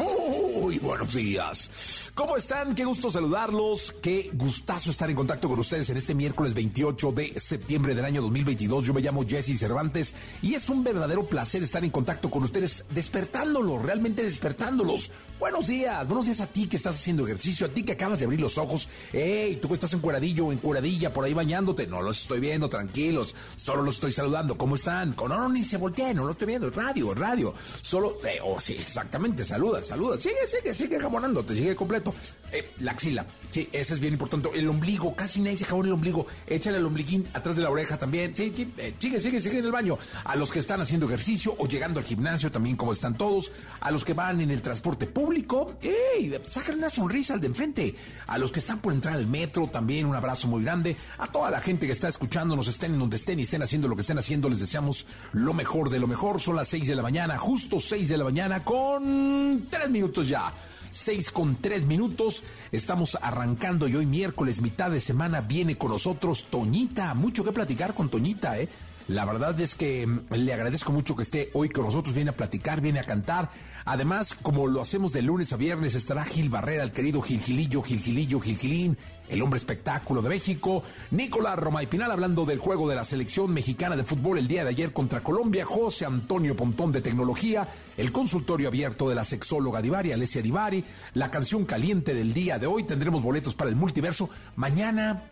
Muy buenos días. ¿Cómo están? Qué gusto saludarlos. Qué gustazo estar en contacto con ustedes en este miércoles 28 de septiembre del año 2022. Yo me llamo Jesse Cervantes y es un verdadero placer estar en contacto con ustedes, despertándolos, realmente despertándolos. Buenos días, buenos días a ti que estás haciendo ejercicio, a ti que acabas de abrir los ojos. Hey, tú que estás en cuadradillo o en cuadradilla por ahí bañándote. No los estoy viendo, tranquilos. Solo los estoy saludando. ¿Cómo están? No, no, ni se volteen, no lo estoy viendo. Radio, radio. Solo, eh, oh, sí, exactamente, saludas saluda. Sigue, sigue, sigue te sigue completo. Eh, la axila, sí, ese es bien importante. El ombligo, casi nadie se jabón el ombligo. Échale el ombliguín atrás de la oreja también. Sí, eh, sigue, sigue, sigue en el baño. A los que están haciendo ejercicio o llegando al gimnasio también, como están todos. A los que van en el transporte público, ¡ey! Sacan una sonrisa al de enfrente. A los que están por entrar al metro, también un abrazo muy grande. A toda la gente que está escuchándonos, estén en donde estén y estén haciendo lo que estén haciendo, les deseamos lo mejor de lo mejor. Son las 6 de la mañana, justo 6 de la mañana, con tres minutos ya. Seis con tres minutos. Estamos arrancando y hoy miércoles, mitad de semana, viene con nosotros Toñita. Mucho que platicar con Toñita, ¿eh? La verdad es que mm, le agradezco mucho que esté hoy con nosotros, viene a platicar, viene a cantar. Además, como lo hacemos de lunes a viernes, estará Gil Barrera, el querido Gil Gilillo, Gil Gilillo, Gil Gilín, el hombre espectáculo de México. Nicolás Roma y Pinal hablando del juego de la selección mexicana de fútbol el día de ayer contra Colombia. José Antonio Pontón de Tecnología, el consultorio abierto de la sexóloga Divari, Alessia Divari, la canción caliente del día de hoy. Tendremos boletos para el multiverso. Mañana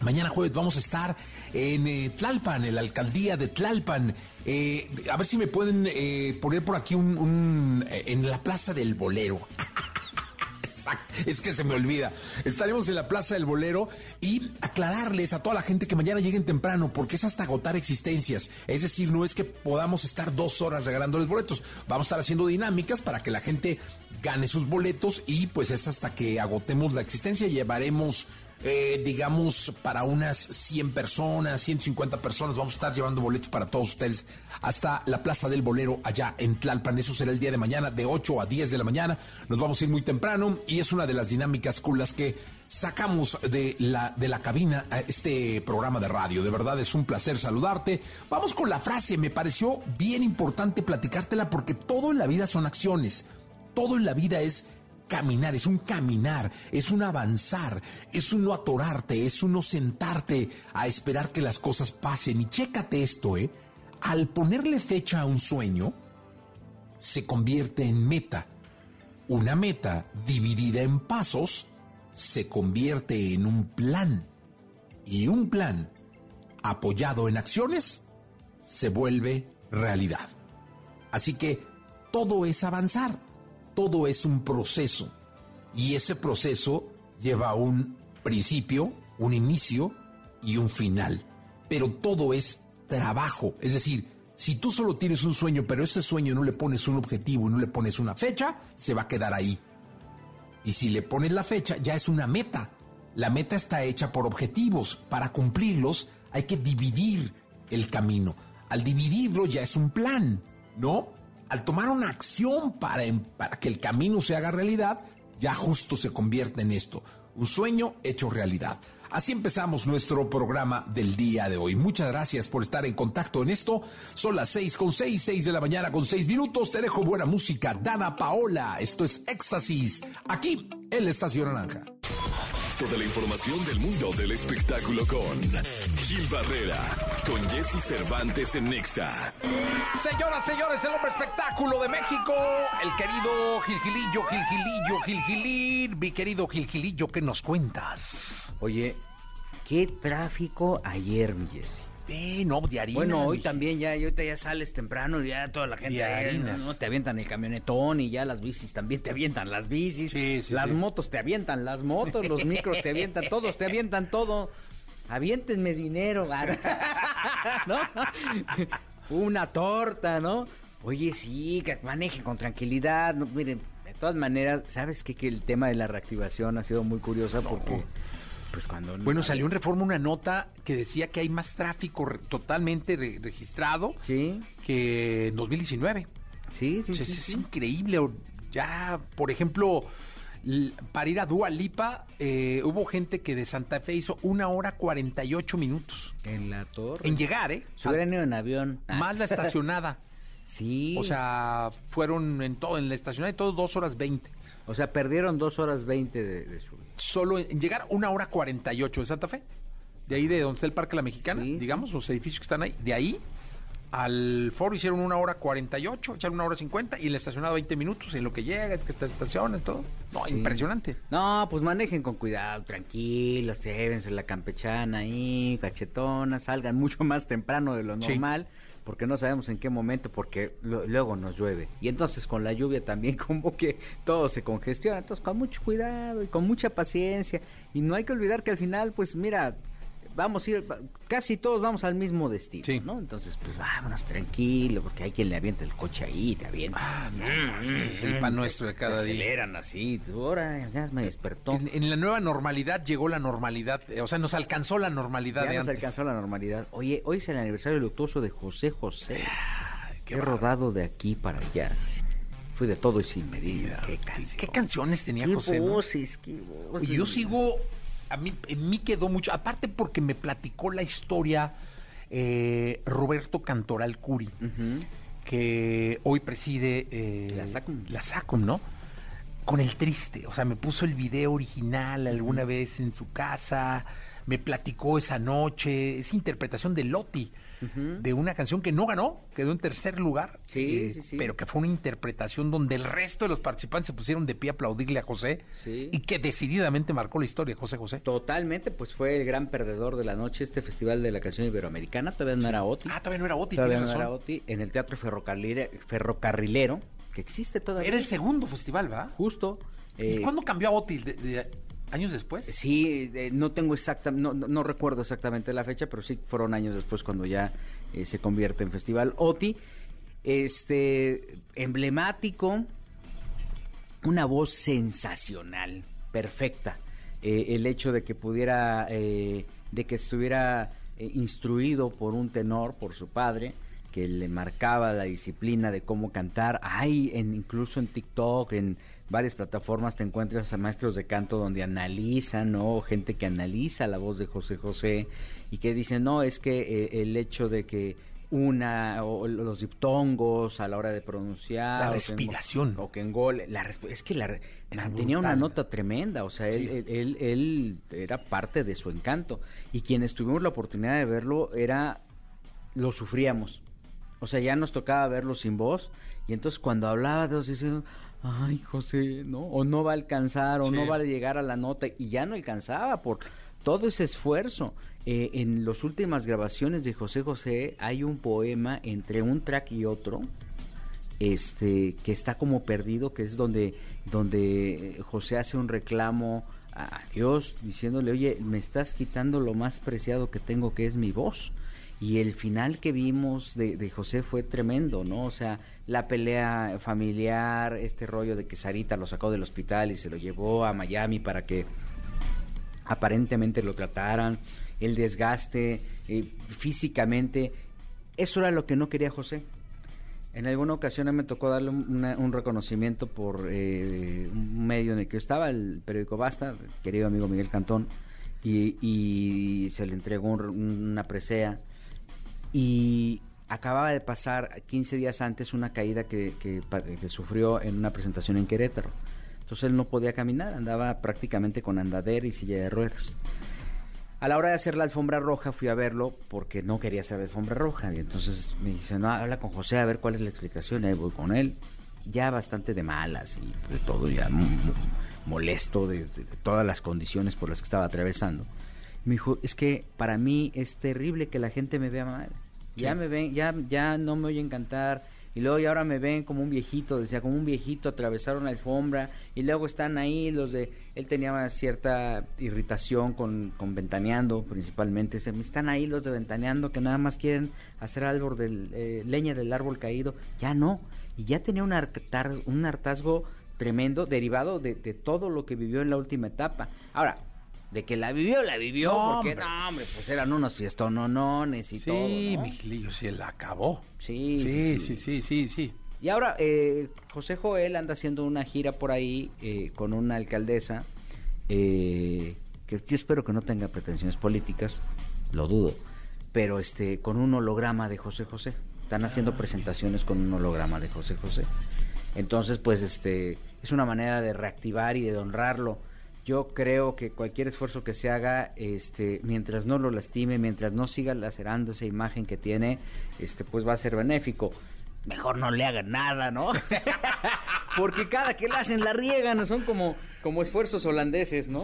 Mañana jueves vamos a estar en eh, Tlalpan, en la alcaldía de Tlalpan. Eh, a ver si me pueden eh, poner por aquí un, en la Plaza del Bolero. es que se me olvida. Estaremos en la Plaza del Bolero y aclararles a toda la gente que mañana lleguen temprano, porque es hasta agotar existencias. Es decir, no es que podamos estar dos horas regalándoles boletos. Vamos a estar haciendo dinámicas para que la gente gane sus boletos y pues es hasta que agotemos la existencia. Llevaremos eh, digamos, para unas 100 personas, 150 personas. Vamos a estar llevando boletos para todos ustedes hasta la Plaza del Bolero allá en Tlalpan. Eso será el día de mañana, de 8 a 10 de la mañana. Nos vamos a ir muy temprano y es una de las dinámicas con las que sacamos de la, de la cabina a este programa de radio. De verdad es un placer saludarte. Vamos con la frase. Me pareció bien importante platicártela porque todo en la vida son acciones. Todo en la vida es caminar, es un caminar, es un avanzar, es un no atorarte, es un no sentarte a esperar que las cosas pasen. Y chécate esto, ¿eh? Al ponerle fecha a un sueño, se convierte en meta. Una meta dividida en pasos se convierte en un plan. Y un plan apoyado en acciones se vuelve realidad. Así que todo es avanzar todo es un proceso y ese proceso lleva un principio, un inicio y un final. Pero todo es trabajo. Es decir, si tú solo tienes un sueño, pero ese sueño no le pones un objetivo y no le pones una fecha, se va a quedar ahí. Y si le pones la fecha, ya es una meta. La meta está hecha por objetivos. Para cumplirlos hay que dividir el camino. Al dividirlo ya es un plan, ¿no? Al tomar una acción para, para que el camino se haga realidad, ya justo se convierte en esto, un sueño hecho realidad. Así empezamos nuestro programa del día de hoy. Muchas gracias por estar en contacto en esto. Son las seis con seis, seis de la mañana con seis minutos. Te dejo buena música. Dana Paola. Esto es Éxtasis. Aquí en la Estación Naranja. Toda la información del mundo del espectáculo con Gil Barrera, con Jesse Cervantes en Nexa. Señoras, señores, el hombre espectáculo de México, el querido Gilgilillo, Gilgilillo, Gilgilín, mi querido Gilgilillo, ¿qué nos cuentas? Oye, Qué tráfico ayer, mi Jessy. Eh, no, de harina. Bueno, hoy también ya, y ahorita ya sales temprano y ya toda la gente De. ¿no? te avientan el camionetón y ya las bicis también te avientan las bicis, Sí, sí, las sí. motos te avientan las motos, los micros te avientan, todos te avientan todo. Aviéntenme dinero, ¿no? Una torta, ¿no? Oye, sí, que manejen con tranquilidad. No, miren, de todas maneras, ¿sabes qué? Que el tema de la reactivación ha sido muy curiosa porque, pues cuando... Bueno, salió en Reforma una nota que decía que hay más tráfico re- totalmente re- registrado Sí, que en 2019. sí, sí, O sea, sí, es, sí. increíble. Ya, por ejemplo, para ir a Dua Lipa, eh, hubo gente que de Santa Fe hizo una hora 48 minutos. En la torre. En llegar, ¿eh? Se hubieran ido en avión. Ah, Más la estacionada. Sí. O sea, fueron en todo, en la estacionada y todo dos horas 20. O sea, perdieron dos horas veinte de, de su vida. Solo en llegar una hora 48 de Santa Fe. De ahí de donde está el Parque La Mexicana, Sí, digamos, los edificios que están ahí. De ahí al foro hicieron una hora 48, echaron una hora 50 y en la estacionada 20 minutos. En lo que llega, es que está estaciona y todo. No, Sí. impresionante. No, pues manejen con cuidado, tranquilos, llévense la campechana ahí, cachetona, salgan mucho más temprano de lo Sí. Porque no sabemos en qué momento, porque lo- luego nos llueve. Y entonces con la lluvia también como que todo se congestiona, entonces con mucho cuidado y con mucha paciencia. Y no hay que olvidar que al final, pues mira, vamos a ir, casi todos vamos al mismo destino, Sí. ¿no? Entonces, pues vámonos tranquilo, porque hay quien le avienta el coche ahí, te avienta. Ah, no, es el pan nuestro de cada día. aceleran así, ahora ya me despertó. En, en la nueva normalidad llegó la normalidad, eh, o sea, nos alcanzó la normalidad Ya de nos antes. alcanzó la normalidad. Oye, hoy es el aniversario luctuoso de José José. qué He rodado de aquí para allá. Fui de todo y sin medida. Qué ¿Qué, canción. qué canciones tenía Qué José? no? voces, qué voces. Y yo sigo, a mí, en mí quedó mucho, aparte porque me platicó la historia eh, Roberto Cantoral Curi, que hoy preside eh, La SACM. la SACM, ¿no? Con el triste, o sea, me puso el video original alguna vez en su casa, me platicó esa noche, esa interpretación de Lotti, de una canción que no ganó, quedó en tercer lugar, eh, Sí, sí, sí. pero que fue una interpretación donde el resto de los participantes se pusieron de pie a aplaudirle a José Sí. y que decididamente marcó la historia, José José. Totalmente, pues fue el gran perdedor de la noche este festival de la canción iberoamericana. Todavía no era Oti. Ah, todavía no era Oti, todavía no era. Oti. En el Teatro Ferrocarrile- Ferrocarrilero, que existe todavía. Era el segundo festival, ¿va? Justo. ¿Y eh, cuándo cambió a Oti? ¿De- de- ¿Años después? Sí, eh, no tengo exacta, no, no- recuerdo exactamente la fecha, pero sí fueron años después cuando ya eh, se convierte en Festival OTI. Este, emblemático, una voz sensacional, perfecta. Eh, el hecho de que pudiera, de que estuviera instruido por un tenor, por su padre, que le marcaba la disciplina de cómo cantar. Hay en, incluso en TikTok, en varias plataformas te encuentras a maestros de canto donde analizan, ¿no? Gente que analiza la voz de José José y que dicen, no, es que eh, el hecho de que una o los diptongos a la hora de pronunciar La respiración. o que en gol la es que la mantenía una nota tremenda o sea él, Sí. él, él- él era parte de su encanto y quienes tuvimos la oportunidad de verlo era lo sufríamos o sea ya nos tocaba verlo sin voz. Y entonces cuando hablaba de los ay José no o no va a alcanzar o Sí. no va a llegar a la nota y ya no alcanzaba por todo ese esfuerzo. Eh, en las últimas grabaciones de José José hay un poema entre un track y otro este que está como perdido que es donde donde José hace un reclamo a Dios diciéndole oye me estás quitando lo más preciado que tengo que es mi voz y el final que vimos de, José fue tremendo no o sea la pelea familiar este rollo de que Sarita lo sacó del hospital y se lo llevó a Miami para que aparentemente lo trataran, el desgaste eh, físicamente, eso era lo que no quería José. En alguna ocasión me tocó darle un, reconocimiento por eh, un medio en el que yo estaba, el periódico Basta, querido amigo Miguel Cantón, y, y se le entregó un- una presea y acababa de pasar 15 días antes una caída que, que que sufrió en una presentación en Querétaro. Entonces él no podía caminar, andaba prácticamente con andadera y silla de ruedas. A la hora de hacer la alfombra roja fui a verlo porque no quería hacer la alfombra roja. Y entonces me dice, no, habla con José a ver cuál es la explicación. Y ahí voy con él, ya bastante de malas y de todo, ya molesto de todas las condiciones por las que estaba atravesando. Me dijo, es que para mí es terrible que la gente me vea mal. Ya me ven, ya, ya no me oyen cantar. Y luego y ahora me ven como un viejito, decía, como un viejito, atravesaron la alfombra. Y luego están ahí los de... Él tenía cierta irritación con, con Ventaneando, principalmente. Se, están ahí los de Ventaneando que nada más quieren hacer árbol del, eh, leña del árbol caído. Ya no. Y ya tenía un, hartar, un hartazgo tremendo derivado de, de todo lo que vivió en la última etapa. Ahora, de que la vivió, la vivió, No, porque hombre. no, hombre, pues eran unos fiestononones y Sí, todo. ¿no? Miguelillo, sí, él acabó. Sí, Sí, sí, sí, sí, sí, sí. Y ahora eh, José Joel anda haciendo una gira por ahí eh, con una alcaldesa eh, que yo espero que no tenga pretensiones políticas, lo dudo, pero este con un holograma de José José. Están haciendo presentaciones con un holograma de José José. Entonces, pues este es una manera de reactivar y de honrarlo. Yo creo que cualquier esfuerzo que se haga, este, mientras no lo lastime, mientras no siga lacerando esa imagen que tiene, este, pues va a ser benéfico. Mejor no le hagan nada, ¿no? Porque cada que la hacen la riegan, son como, como esfuerzos holandeses, ¿no?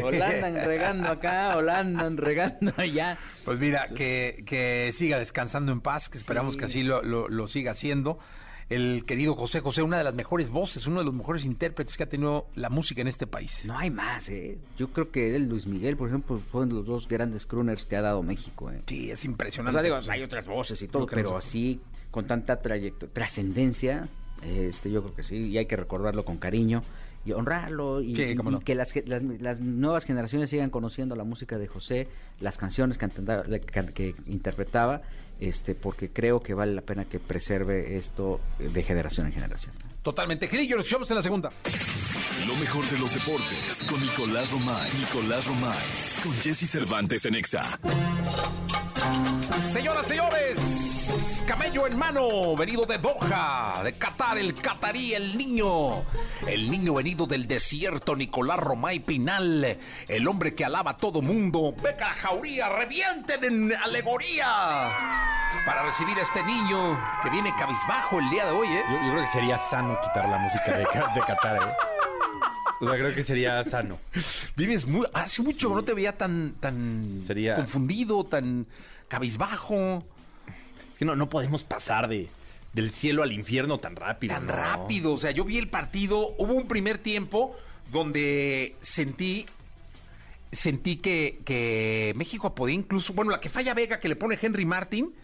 O la andan regando acá, o la andan regando allá. Pues mira, que, que siga descansando en paz, que esperamos Sí. que así lo, lo- lo siga haciendo. El querido José José, una de las mejores voces, uno de los mejores intérpretes que ha tenido la música en este país. No hay más, ¿eh? Yo creo que él, Luis Miguel, por ejemplo, fueron los dos grandes crooners que ha dado México, ¿eh? Sí, es O impresionante. sea, digo, hay otras voces y todo, no pero sé. así, con tanta trayectoria, trascendencia, este, yo creo que sí, y hay que recordarlo con cariño y honrarlo y, Sí, y- cómo y no. que las, las, las nuevas generaciones sigan conociendo la música de José, las canciones que- que interpretaba, este, porque creo que vale la pena que preserve esto de generación en generación. Totalmente. Nos escuchamos en la segunda. Lo mejor de los deportes con Nicolás Romay. Nicolás Romay. Con Jesse Cervantes en Exa. Señoras, señores, camello en mano, venido de Doha, de Qatar, el catarí, el niño, el niño venido del desierto, Nicolás Romay Pinal, el hombre que alaba a todo mundo. Venga, jauría, revienten en alegoría para recibir a este niño que viene cabizbajo el día de hoy, ¿eh? Yo, yo creo que sería sano quitar la música de, Qatar, ¿eh? O sea, creo que sería sano. Vienes muy, hace mucho que no te veía tan, tan Sería- confundido, tan cabizbajo. Es que no, no podemos pasar de, del cielo al infierno tan rápido. tan ¿no? rápido. O sea, yo vi el partido. Hubo un primer tiempo donde sentí. Sentí que, que México podía incluso. Bueno, la que falla Vega, que le pone Henry Martin,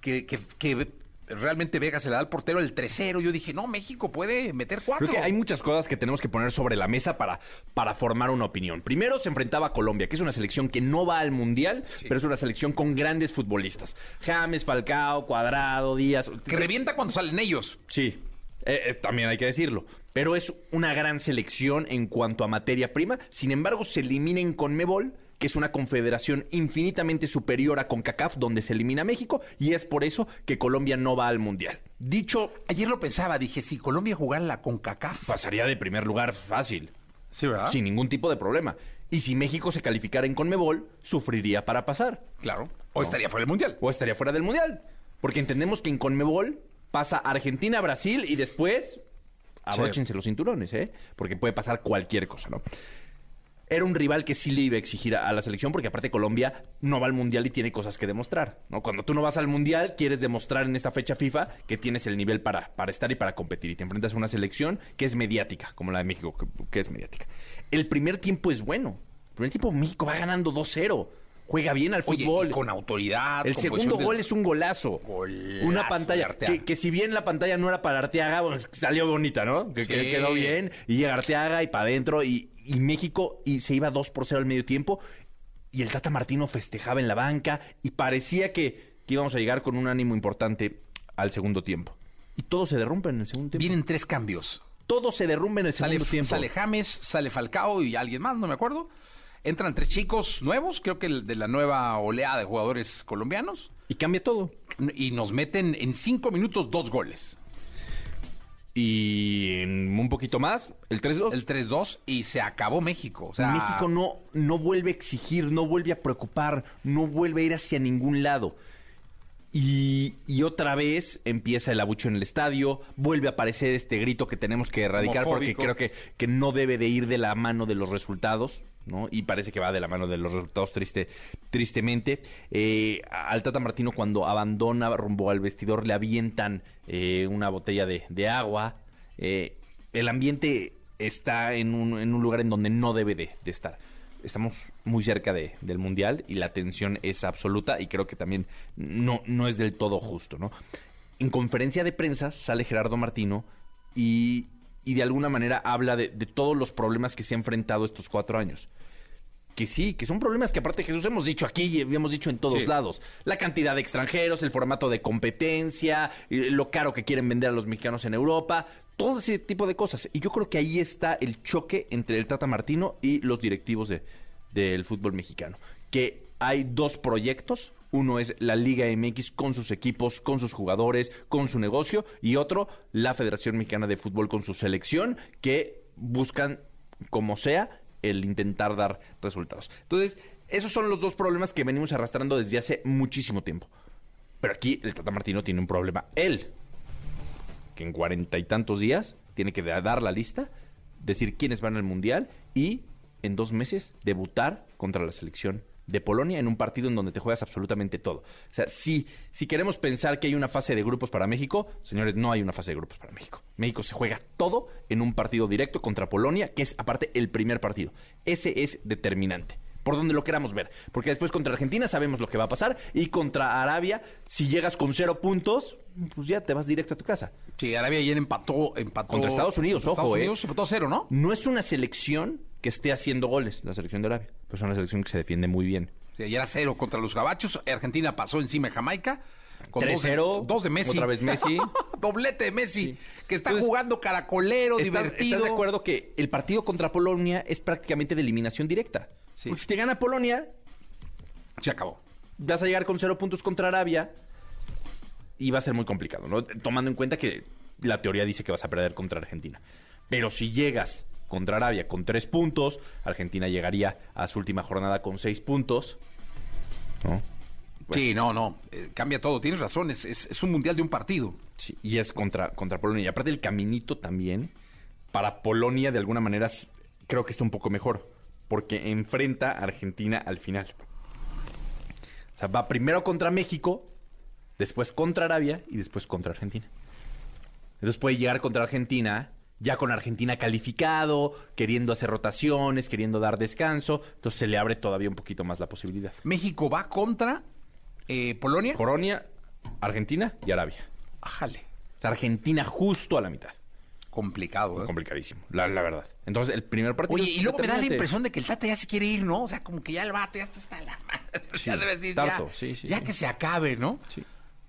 que, que, que realmente Vega se le da al portero el 3-0. Yo dije, no, México puede meter cuatro. Creo que hay muchas cosas que tenemos que poner sobre la mesa para, para formar una opinión. Primero se enfrentaba a Colombia, que es una selección que no va al Mundial, pero es una selección con grandes futbolistas. James, Falcao, Cuadrado, Díaz. Que revienta cuando salen ellos. Sí, eh, eh, también hay que decirlo. Pero es una gran selección en cuanto a materia prima. Sin embargo, se elimina en Conmebol, que es una confederación infinitamente superior a CONCACAF, donde se elimina México, y es por eso que Colombia no va al Mundial. Dicho, Ayer lo pensaba, dije, si Colombia jugara la CONCACAF. pasaría de primer lugar fácil. Sí, ¿verdad? Sin ningún tipo de problema. Y si México se calificara en Conmebol, sufriría para pasar. Claro. O estaría fuera del Mundial. O estaría fuera del Mundial. Porque entendemos que en Conmebol pasa Argentina, Brasil y después abróchense los cinturones, ¿eh? Porque puede pasar cualquier cosa, ¿no? Era un rival que sí le iba a exigir a, la selección porque aparte Colombia no va al Mundial y tiene cosas que demostrar, ¿no? Cuando tú no vas al Mundial, quieres demostrar en esta fecha FIFA que tienes el nivel para, para estar y para competir. Y te enfrentas a una selección que es mediática, como la de México, que, que es mediática. El primer tiempo es bueno. El primer tiempo México va ganando 2-0. Juega bien al fútbol. con autoridad. El con segundo de- gol es un golazo. Golazo Una pantalla. Que, que si bien la pantalla no era para Arteaga, bueno, salió bonita, ¿no? Que, quedó bien. Y llega Arteaga y para adentro. Y, y México y se iba 2 por 0 al medio tiempo. Y el Tata Martino festejaba en la banca. Y parecía que, que íbamos a llegar con un ánimo importante al segundo tiempo. Y todo se derrumba en el segundo tiempo. Vienen tres cambios. Todo se derrumba en el Sale, segundo tiempo. sale James, sale Falcao y alguien más, no me acuerdo. Entran tres chicos nuevos, creo que el de la nueva oleada de jugadores colombianos. Y cambia todo. Y nos meten en cinco minutos dos goles. Y en un poquito más, el 3-2. El 3-2 y se acabó México. O sea, México no, no vuelve a exigir, no vuelve a preocupar, no vuelve a ir hacia ningún lado. Y, y otra vez empieza el abucho en el estadio, vuelve a aparecer este grito que tenemos que erradicar porque creo que, que no debe de ir de la mano de los resultados, ¿no? Y parece que va de la mano de los resultados triste, tristemente. Eh, al Tata Martino cuando abandona rumbo al vestidor le avientan eh, una botella de, de agua. Eh, el ambiente está en un, en un lugar en donde no debe de, de estar. Estamos muy cerca de- del Mundial y la tensión es absoluta y creo que también no, no es del todo justo, ¿no? En conferencia de prensa sale Gerardo Martino y, y de alguna manera habla de, de todos los problemas que se ha enfrentado estos cuatro años. Que sí, que son problemas que aparte Jesús hemos dicho aquí y hemos dicho en todos Sí. lados. La cantidad de extranjeros, el formato de competencia, eh, lo caro que quieren vender a los mexicanos en Europa, todo ese tipo de cosas. Y yo creo que ahí está el choque entre el Tata Martino y los directivos de- del fútbol mexicano. Que hay dos proyectos. Uno es la Liga MX con sus equipos, con sus jugadores, con su negocio. Y otro, la Federación Mexicana de Fútbol con su selección, que buscan, como sea, el intentar dar resultados. Entonces, esos son los dos problemas que venimos arrastrando desde hace muchísimo tiempo. Pero aquí el Tata Martino tiene un problema. Él, que en cuarenta y tantos días tiene que da- dar la lista, decir quiénes van al Mundial y en dos meses debutar contra la selección de Polonia en un partido en donde te juegas absolutamente todo. O sea, si, si queremos pensar que hay una fase de grupos para México, señores, no hay una fase de grupos para México. México se juega todo en un partido directo contra Polonia, que es aparte el primer partido. Ese es determinante por donde lo queramos ver. Porque después contra Argentina sabemos lo que va a pasar. Y contra Arabia, si llegas con cero puntos, pues ya te vas directo a tu casa. Sí, Arabia ayer empató, empató. Contra Estados Unidos, contra ojo, Estados eh. Unidos empató a cero, ¿no? No es una selección que esté haciendo goles, la selección de Arabia. Pues es una selección que se defiende muy bien. Sí, ayer a cero contra los gabachos. Argentina pasó encima de Jamaica. Con dos de- 3-0, Dos de Messi. otra vez Messi. Doblete de Messi. Sí. Que está Entonces, jugando caracolero, ¿Estás, divertido. estás de acuerdo que el partido contra Polonia es prácticamente de eliminación directa? Sí. Porque si te gana Polonia, Se acabó. vas a llegar con cero puntos contra Arabia y va a ser muy complicado, ¿no? Tomando en cuenta que la teoría dice que vas a perder contra Argentina. Pero si llegas contra Arabia con tres puntos, Argentina llegaría a su última jornada con seis puntos. ¿no? Sí, no, no. eh, cambia todo. Tienes razón. Es, es- es un mundial de un partido. Sí, y es contra, contra Polonia. Y aparte el caminito también, para Polonia de alguna manera creo que está un poco mejor, porque enfrenta a Argentina al final. O sea, va primero contra México, después contra Arabia y después contra Argentina. Entonces puede llegar contra Argentina, ya con Argentina calificado, queriendo hacer rotaciones, queriendo dar descanso. Entonces se le abre todavía un poquito más la posibilidad. México va contra eh, Polonia. Polonia, Argentina y Arabia. Ájale. O sea, Argentina justo a la mitad. Complicado, ¿eh? complicadísimo, la, la verdad. Entonces, el primer partido. Oye, y luego me da la impresión de que el Tata ya se quiere ir, ¿no? O sea, como que ya el vato ya está hasta la madre. Sí, ya debe decir, tarto, ya, sí, sí, ya que se acabe, ¿no? Sí.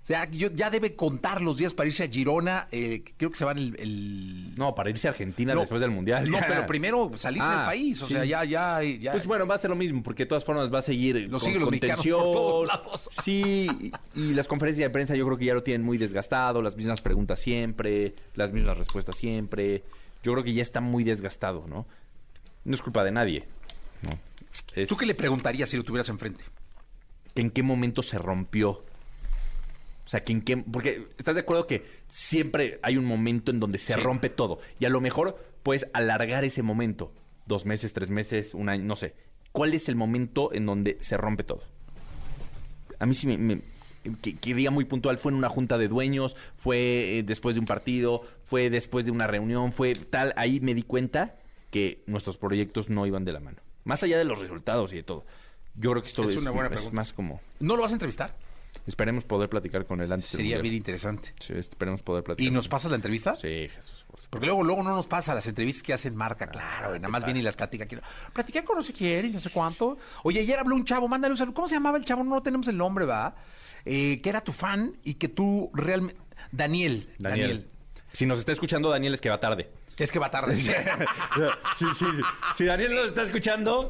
O sea, yo- ya debe contar los días para irse a Girona. eh, creo que se van el... el- No, para irse a Argentina No, después del Mundial. No, pero primero salirse Ah, del país. O sí. sea, ya, ya, ya. Pues bueno, va a ser lo mismo, porque de todas formas va a seguir Lo con los mexicanos por contención. todos lados. Sí, y, y las conferencias de prensa yo creo que ya lo tienen muy desgastado, las mismas preguntas siempre, las mismas respuestas siempre. Yo creo que ya está muy desgastado, ¿no? No es culpa de nadie. ¿no? Es ¿Tú qué le preguntarías si lo tuvieras enfrente? en qué momento se rompió. O sea, que en qué... Porque estás de acuerdo que siempre hay un momento en donde se Sí. rompe todo. Y a lo mejor puedes alargar ese momento. Dos meses, tres meses, un año, no sé. ¿Cuál es el momento en donde se rompe todo? A mí sí me... me- que, que diga muy puntual, fue en una junta de dueños, fue eh, después de un partido, fue después de una reunión, fue tal. Ahí me di cuenta que nuestros proyectos no iban de la mano. Más allá de los resultados y de todo. Yo creo que esto Es es, una buena es pregunta. más como... ¿No lo vas a entrevistar? Esperemos poder platicar con él antes Sería bien interesante. Sí, esperemos poder platicar. ¿Y nos pasas la entrevista? Sí, Jesús. por. Porque luego, luego no nos pasa las entrevistas que hacen marca, claro, y nada más viene y las platica aquí. Platiqué con no sé quién y no sé cuánto. Oye, ayer habló un chavo, mándale un saludo. ¿Cómo se llamaba el chavo? No tenemos el nombre, ¿va? Eh, que era tu fan y que tú realmente... Daniel, Daniel. Daniel. Si nos está escuchando, Daniel, es que va tarde. Es que va tarde. sí, sí, sí. Si Daniel nos está escuchando,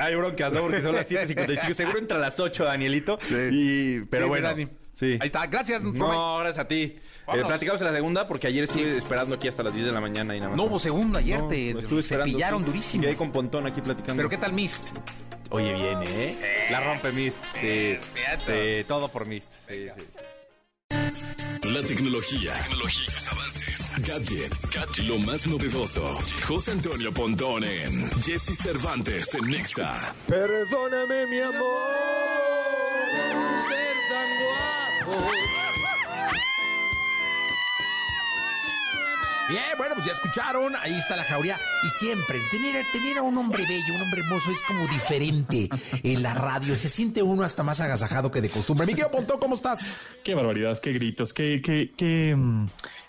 hay broncas, ¿no? Porque son las 7.55. Seguro entra a las 8, Danielito. Y, pero Sí, bueno. Dani. Sí. Ahí está, gracias. No, gracias a ti. Eh, platicamos en la segunda porque ayer estuve esperando aquí hasta las 10 de la mañana y nada más. No hubo segundo ayer, No, te estuve esperando, cepillaron sí. durísimo. Quedé con Pontón aquí platicando. ¿Pero qué tal Mist? Oye, viene, ¿eh? La rompe Mist. Sí, sí, todo por Mist. Sí, sí. La tecnología, tecnologías, avances, gadgets, gadgets, lo más novedoso. José Antonio Pontón en Jesse Cervantes en Nexa. Perdóname, mi amor, ser tan guapo. Bien, bueno, pues ya escucharon, ahí está la jauría. Y siempre, tener, tener a un hombre bello, un hombre hermoso, es como diferente en la radio. Se siente uno hasta más agasajado que de costumbre. Miguel Pontón, ¿cómo estás? Qué barbaridad, qué gritos, qué, qué, qué mm,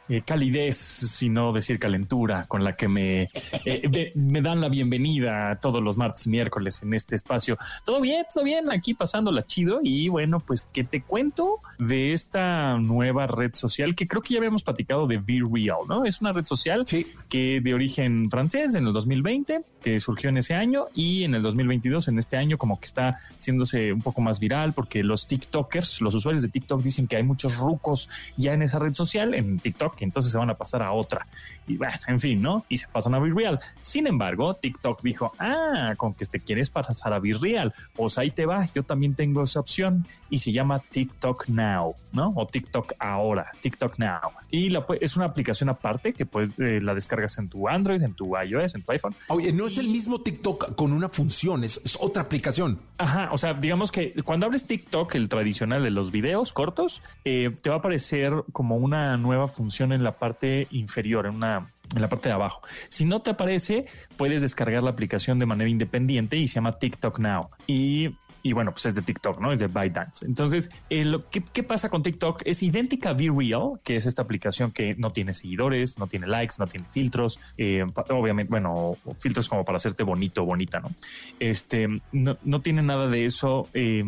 eh, calidez, si no decir calentura, con la que me, eh, de- me dan la bienvenida todos los martes y miércoles en este espacio. Todo bien, todo bien, aquí pasándola chido. Y bueno, pues que te cuento de esta nueva red social que creo que ya habíamos platicado de Be Real, ¿no? Es una red social Sí. que de origen francés en el 2020, que surgió en ese año y en el 2022, en este año, como que está haciéndose un poco más viral porque los TikTokers, los usuarios de TikTok dicen que hay muchos rucos ya en esa red social, en TikTok, y entonces se van a pasar a otra. Y bueno, en fin, ¿no? Y se pasan a Be Real. Sin embargo, TikTok dijo, ah, con que te quieres pasar a Be Real, pues ahí te va, yo también tengo esa opción y se llama TikTok Now, ¿no? O TikTok ahora, TikTok Now. Y la, es una aplicación aparte que pues eh, la descargas en tu Android, en tu iOS, en tu iPhone. Oye, no es el mismo TikTok con una función, es, es otra aplicación. Ajá, o sea, digamos que cuando hables TikTok, el tradicional de los videos cortos, eh, te va a aparecer como una nueva función en la parte inferior, en una en la parte de abajo. Si no te aparece, puedes descargar la aplicación de manera independiente y se llama TikTok Now. Y y bueno, pues es de TikTok, ¿no? Es de ByteDance. Entonces, eh, lo ¿qué pasa con TikTok? Es idéntica a Be Real, que es esta aplicación que no tiene seguidores, no tiene likes, no tiene filtros, eh, obviamente, bueno, filtros como para hacerte bonito bonita, ¿no? Este, no, no tiene nada de eso, eh,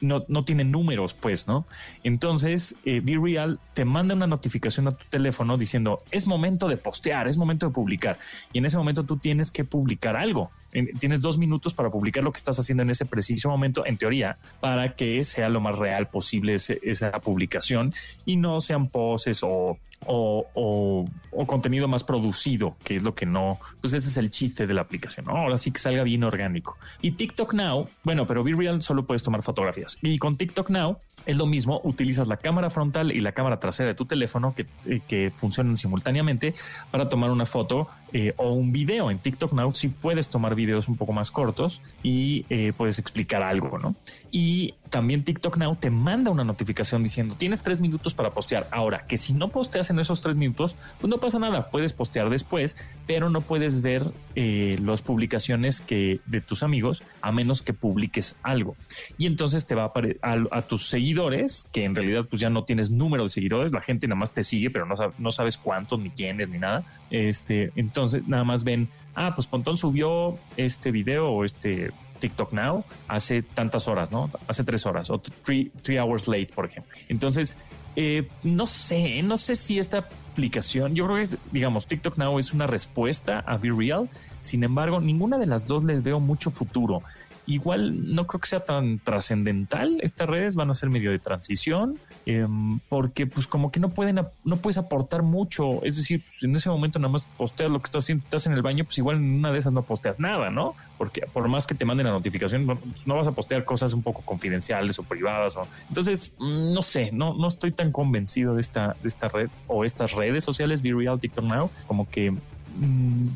no, no tiene números, pues, ¿no? Entonces, eh, Be Real te manda una notificación a tu teléfono diciendo, es momento de postear, es momento de publicar. Y en ese momento tú tienes que publicar algo. En- tienes dos minutos para publicar lo que estás haciendo en ese preciso momento, en teoría, para que sea lo más real posible ese- esa publicación y no sean poses o, o, contenido más producido, que es lo que no, pues ese es el chiste de la aplicación. Ahora sí que salga bien orgánico. Y TikTok Now, bueno, pero Be Real solo puedes tomar fotografías. Y con TikTok Now es lo mismo, utilizas la cámara frontal y la cámara trasera de tu teléfono que, eh, que funcionan simultáneamente para tomar una foto eh, o un video. En TikTok Now sí puedes tomar videos un poco más cortos y eh, puedes explicar algo, ¿no? Y también TikTok Now te manda una notificación diciendo tienes tres minutos para postear. Ahora, que si no posteas en esos tres minutos, pues no pasa nada, puedes postear después, pero no puedes ver eh, las publicaciones que de tus amigos a menos que publiques algo. Y entonces te va a aparecer a, a tus seguidores, que en realidad pues ya no tienes número de seguidores, la gente nada más te sigue, pero no, no sabes cuántos, ni quiénes, ni nada. Este, entonces nada más ven, ah, pues Pontón subió este video o este TikTok Now hace tantas horas, ¿no? Hace tres horas o three, three hours late, por ejemplo. Entonces, eh, no sé, no sé si esta aplicación, yo creo que es, digamos, TikTok Now es una respuesta a Be Real. Sin embargo, ninguna de las dos les veo mucho futuro. Igual no creo que sea tan trascendental. Estas redes van a ser medio de transición, em, porque pues como que no pueden, puedes aportar mucho. Es decir, pues, en ese momento nada más posteas lo que estás haciendo, estás en el baño, pues igual en una de esas no posteas nada, ¿no? Porque por más que te manden la notificación, no, pues, no vas a postear cosas un poco confidenciales o privadas. Entonces, mm, no sé, no, no estoy tan convencido de esta, de esta red o estas redes sociales, Be Real, TikTok Now, como que mm,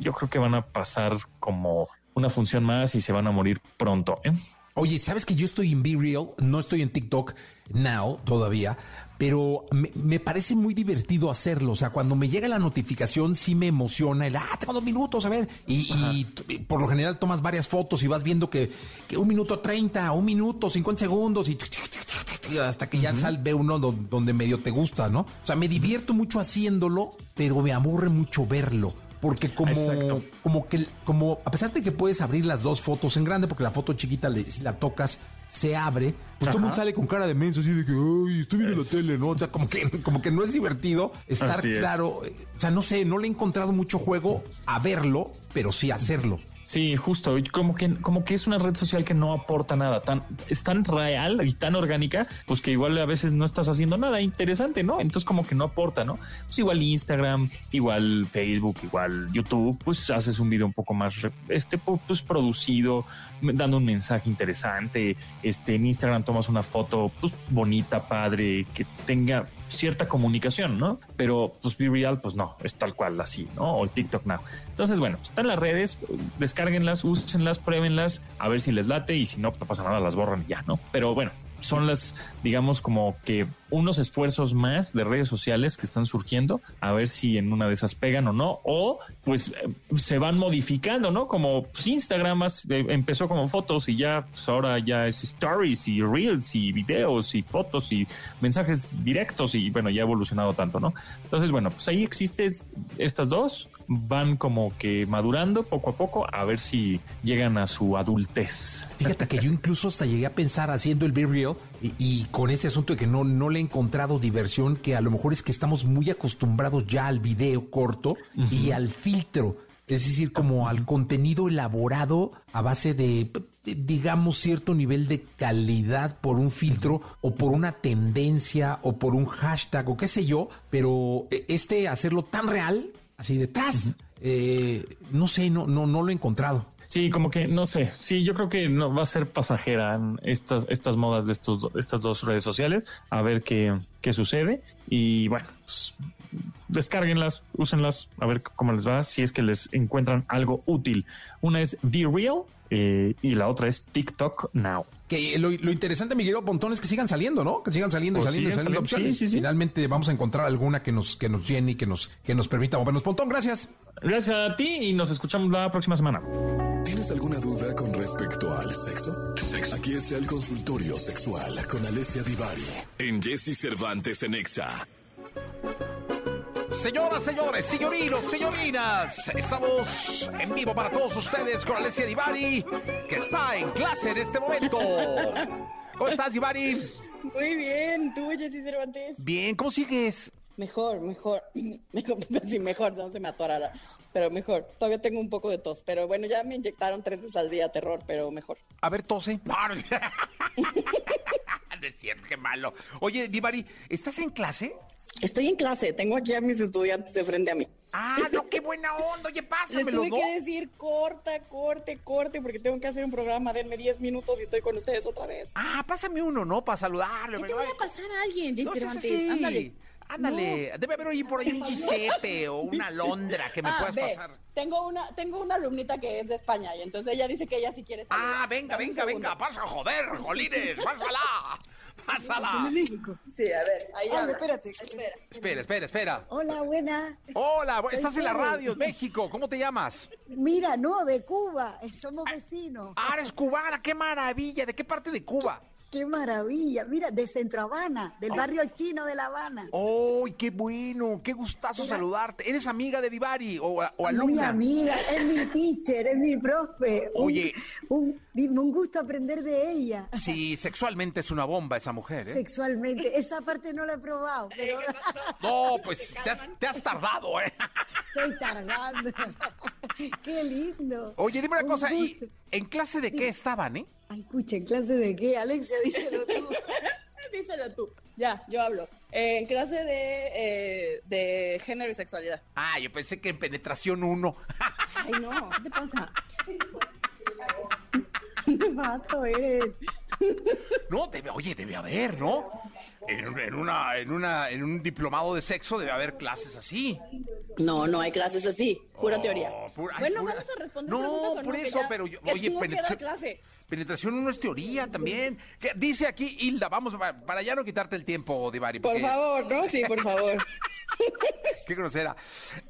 yo creo que van a pasar como una función más y se van a morir pronto. ¿eh? Oye, ¿sabes que yo estoy en Be Real? No estoy en TikTok Now todavía, pero me, me parece muy divertido hacerlo. O sea, cuando me llega la notificación, sí me emociona el, ah, tengo dos minutos, a ver. Y, por lo general tomas varias fotos y vas viendo que, que un minuto treinta, un minuto, 50 segundos y hasta que ya sal, ve uno do- donde medio te gusta, ¿no? O sea, me divierto mucho haciéndolo, pero me aburre mucho verlo. Porque como, Exacto. como que, como, a pesar de que puedes abrir las dos fotos en grande, porque la foto chiquita, le- si la tocas, se abre, pues todo el mundo Ajá. sale con cara de menso, así de que, ay, estoy viendo la tele, ¿no? O sea, como que, como que no es divertido estar es. claro. eh, O sea, no sé, no le he encontrado mucho juego a verlo, pero sí hacerlo. Sí, justo. Como que, como que es una red social que no aporta nada. Tan, es tan real y tan orgánica, pues que igual a veces no estás haciendo nada interesante, ¿no? Entonces como que no aporta, ¿no? Pues igual Instagram, igual Facebook, igual YouTube, pues haces un video un poco más, este, pu- pues producido, dando un mensaje interesante. Este, en Instagram tomas una foto, pues bonita, padre, que tenga cierta comunicación, ¿no? Pero pues Be Real, pues no, es tal cual así, ¿no? O TikTok Now. Entonces, bueno, pues, están las redes, descárguenlas, úsenlas, pruébenlas, a ver si les late y si no, no pasa nada, las borran y ya, ¿no? Pero bueno, son las, digamos, como que unos esfuerzos más de redes sociales que están surgiendo, a ver si en una de esas pegan o no, o pues eh, se van modificando, ¿no? Como pues, Instagram más, eh, empezó como fotos y ya, pues ahora ya es stories y reels y videos y fotos y mensajes directos y bueno, ya ha evolucionado tanto, ¿no? Entonces, bueno, pues ahí existen estas dos, van como que madurando poco a poco, a ver si llegan a su adultez. Fíjate que yo incluso hasta llegué a pensar haciendo el Real y, y con este asunto de que no, no le he encontrado diversión, que a lo mejor es que estamos muy acostumbrados ya al video corto y al filtro. Es decir, como al contenido elaborado a base de, digamos, cierto nivel de calidad por un filtro o por una tendencia o por un hashtag o qué sé yo, pero eh, este hacerlo tan real, así detrás, eh, no sé, no, no, no lo he encontrado. Sí, como que no sé. Sí, yo creo que no va a ser pasajera estas estas modas de estos estas dos redes sociales. A ver qué qué sucede y bueno, pues, descárguenlas, úsenlas, a ver cómo les va. Si es que les encuentran algo útil. Una es Be Real eh, y la otra es TikTok Now. Que lo, lo interesante, Miguel Pontón, es que sigan saliendo, ¿no? Que sigan saliendo y Pues saliendo saliendo saliendo, opciones. sí, sí, sí. Finalmente vamos a encontrar alguna que nos, que nos llene y que nos, que nos permita movernos. Pontón, gracias. Gracias a ti y nos escuchamos la próxima semana. ¿Tienes alguna duda con respecto al sexo? Aquí está el consultorio sexual con Alessia Divari en Jesse Cervantes en Exa. Señoras, señores, señorinos, señorinas, estamos en vivo para todos ustedes con Alessia Divari, que está en clase en este momento. ¿Cómo estás, Divari? Muy bien, tú, Jessy Cervantes. Bien, ¿cómo sigues? Mejor, mejor. Mejor, sí, mejor, no se me atorara. Pero mejor. Todavía tengo un poco de tos. Pero bueno, ya me inyectaron tres veces al día terror, pero mejor. A ver, tose. No, no no es cierto, qué malo. Oye, Divari, ¿estás en clase? Estoy en clase, tengo aquí a mis estudiantes de frente a mí. Ah, no, qué buena onda. Oye, Les pásamelo, tuve ¿no? que decir corta, corte, corte, porque tengo que hacer un programa. Denme 10 minutos y estoy con ustedes otra vez. Ah, pásame uno, ¿no? Para saludarle. ¿Qué te voy a pasar a alguien, Jessy No así. Ándale. Debe haber ahí por ahí un Giuseppe o una Londra que me Ah, puedas ve, pasar. Tengo una, tengo una alumnita que es de España y entonces ella dice que ella sí quiere salir. Ah, venga, Dame venga, venga, pasa, joder, jolines, pásala, pásala. Sí, a ver, ahí Ah, espérate. Espera. Espera, espera, espera. Hola, buena. Hola, Soy estás en la radio, México, ¿cómo te llamas? Mira, no, de Cuba. eh, Somos vecinos. Ah, eres cubana, qué maravilla, ¿de qué parte de Cuba? Qué maravilla. Mira, de Centro Habana, del barrio chino de La Habana. ¡Uy, qué bueno! ¡Qué gustazo Mira. saludarte! ¿Eres amiga de Divari o, o Mi alumna? amiga, es mi teacher, es mi profe. Oye. Un, dime, un gusto aprender de ella. Sí, sexualmente es una bomba esa mujer, ¿eh? Sexualmente. Esa parte no la he probado, pero No, pues te has, te has tardado, ¿eh? estoy tardando. Qué lindo. Oye, dime una Un cosa, ¿y gusto. en clase de qué estaban, eh? Ay, escucha, ¿en clase de qué? Alexia, díselo tú. Díselo tú. Ya, yo hablo. Eh, en clase de, eh, de género y sexualidad. Ah, yo pensé que en penetración uno. Ay, no, ¿qué te pasa? Qué nefasto eres. No, debe, oye, debe haber, ¿no? En, en una, en una, en un diplomado de sexo debe haber clases así. No, no hay clases así. Pura Oh, teoría. pura- ay, bueno, pura- vamos a responder No, preguntas o no. por que eso, ya- pero yo- que oye, penetración- clase. Penetración uno es teoría también. ¿Qué? Dice aquí Hilda, vamos, pa- para ya no quitarte el tiempo, Divari. Por porque- favor, ¿no? Sí, por favor. Qué grosera.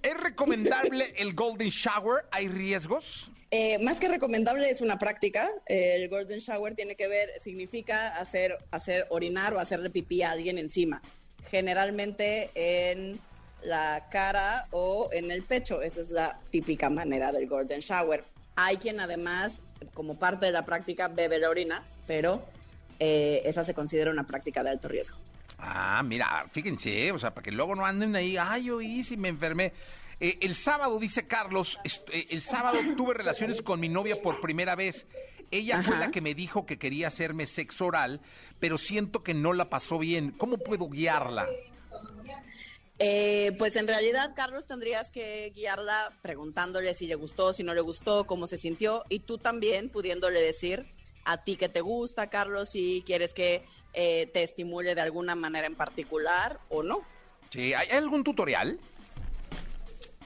¿Es recomendable el Golden Shower? ¿Hay riesgos? Eh, más que recomendable es una práctica. Eh, el golden shower tiene que ver, significa hacer, hacer orinar o hacerle pipí a alguien encima. Generalmente en la cara o en el pecho. Esa es la típica manera del golden shower. Hay quien además, como parte de la práctica, bebe la orina, pero eh, esa se considera una práctica de alto riesgo. Ah, mira, fíjense, o sea, para que luego no anden ahí, ay, oí si me enfermé. Eh, el sábado, dice Carlos, eh, el sábado tuve relaciones con mi novia por primera vez. Ella fue la que me dijo que quería hacerme sexo oral, pero siento que no la pasó bien. ¿Cómo puedo guiarla? Eh, pues en realidad, Carlos, tendrías que guiarla preguntándole si le gustó, si no le gustó, cómo se sintió, y tú también pudiéndole decir a ti que te gusta, Carlos, si quieres que eh, te estimule de alguna manera en particular o no. Sí, ¿Hay algún tutorial?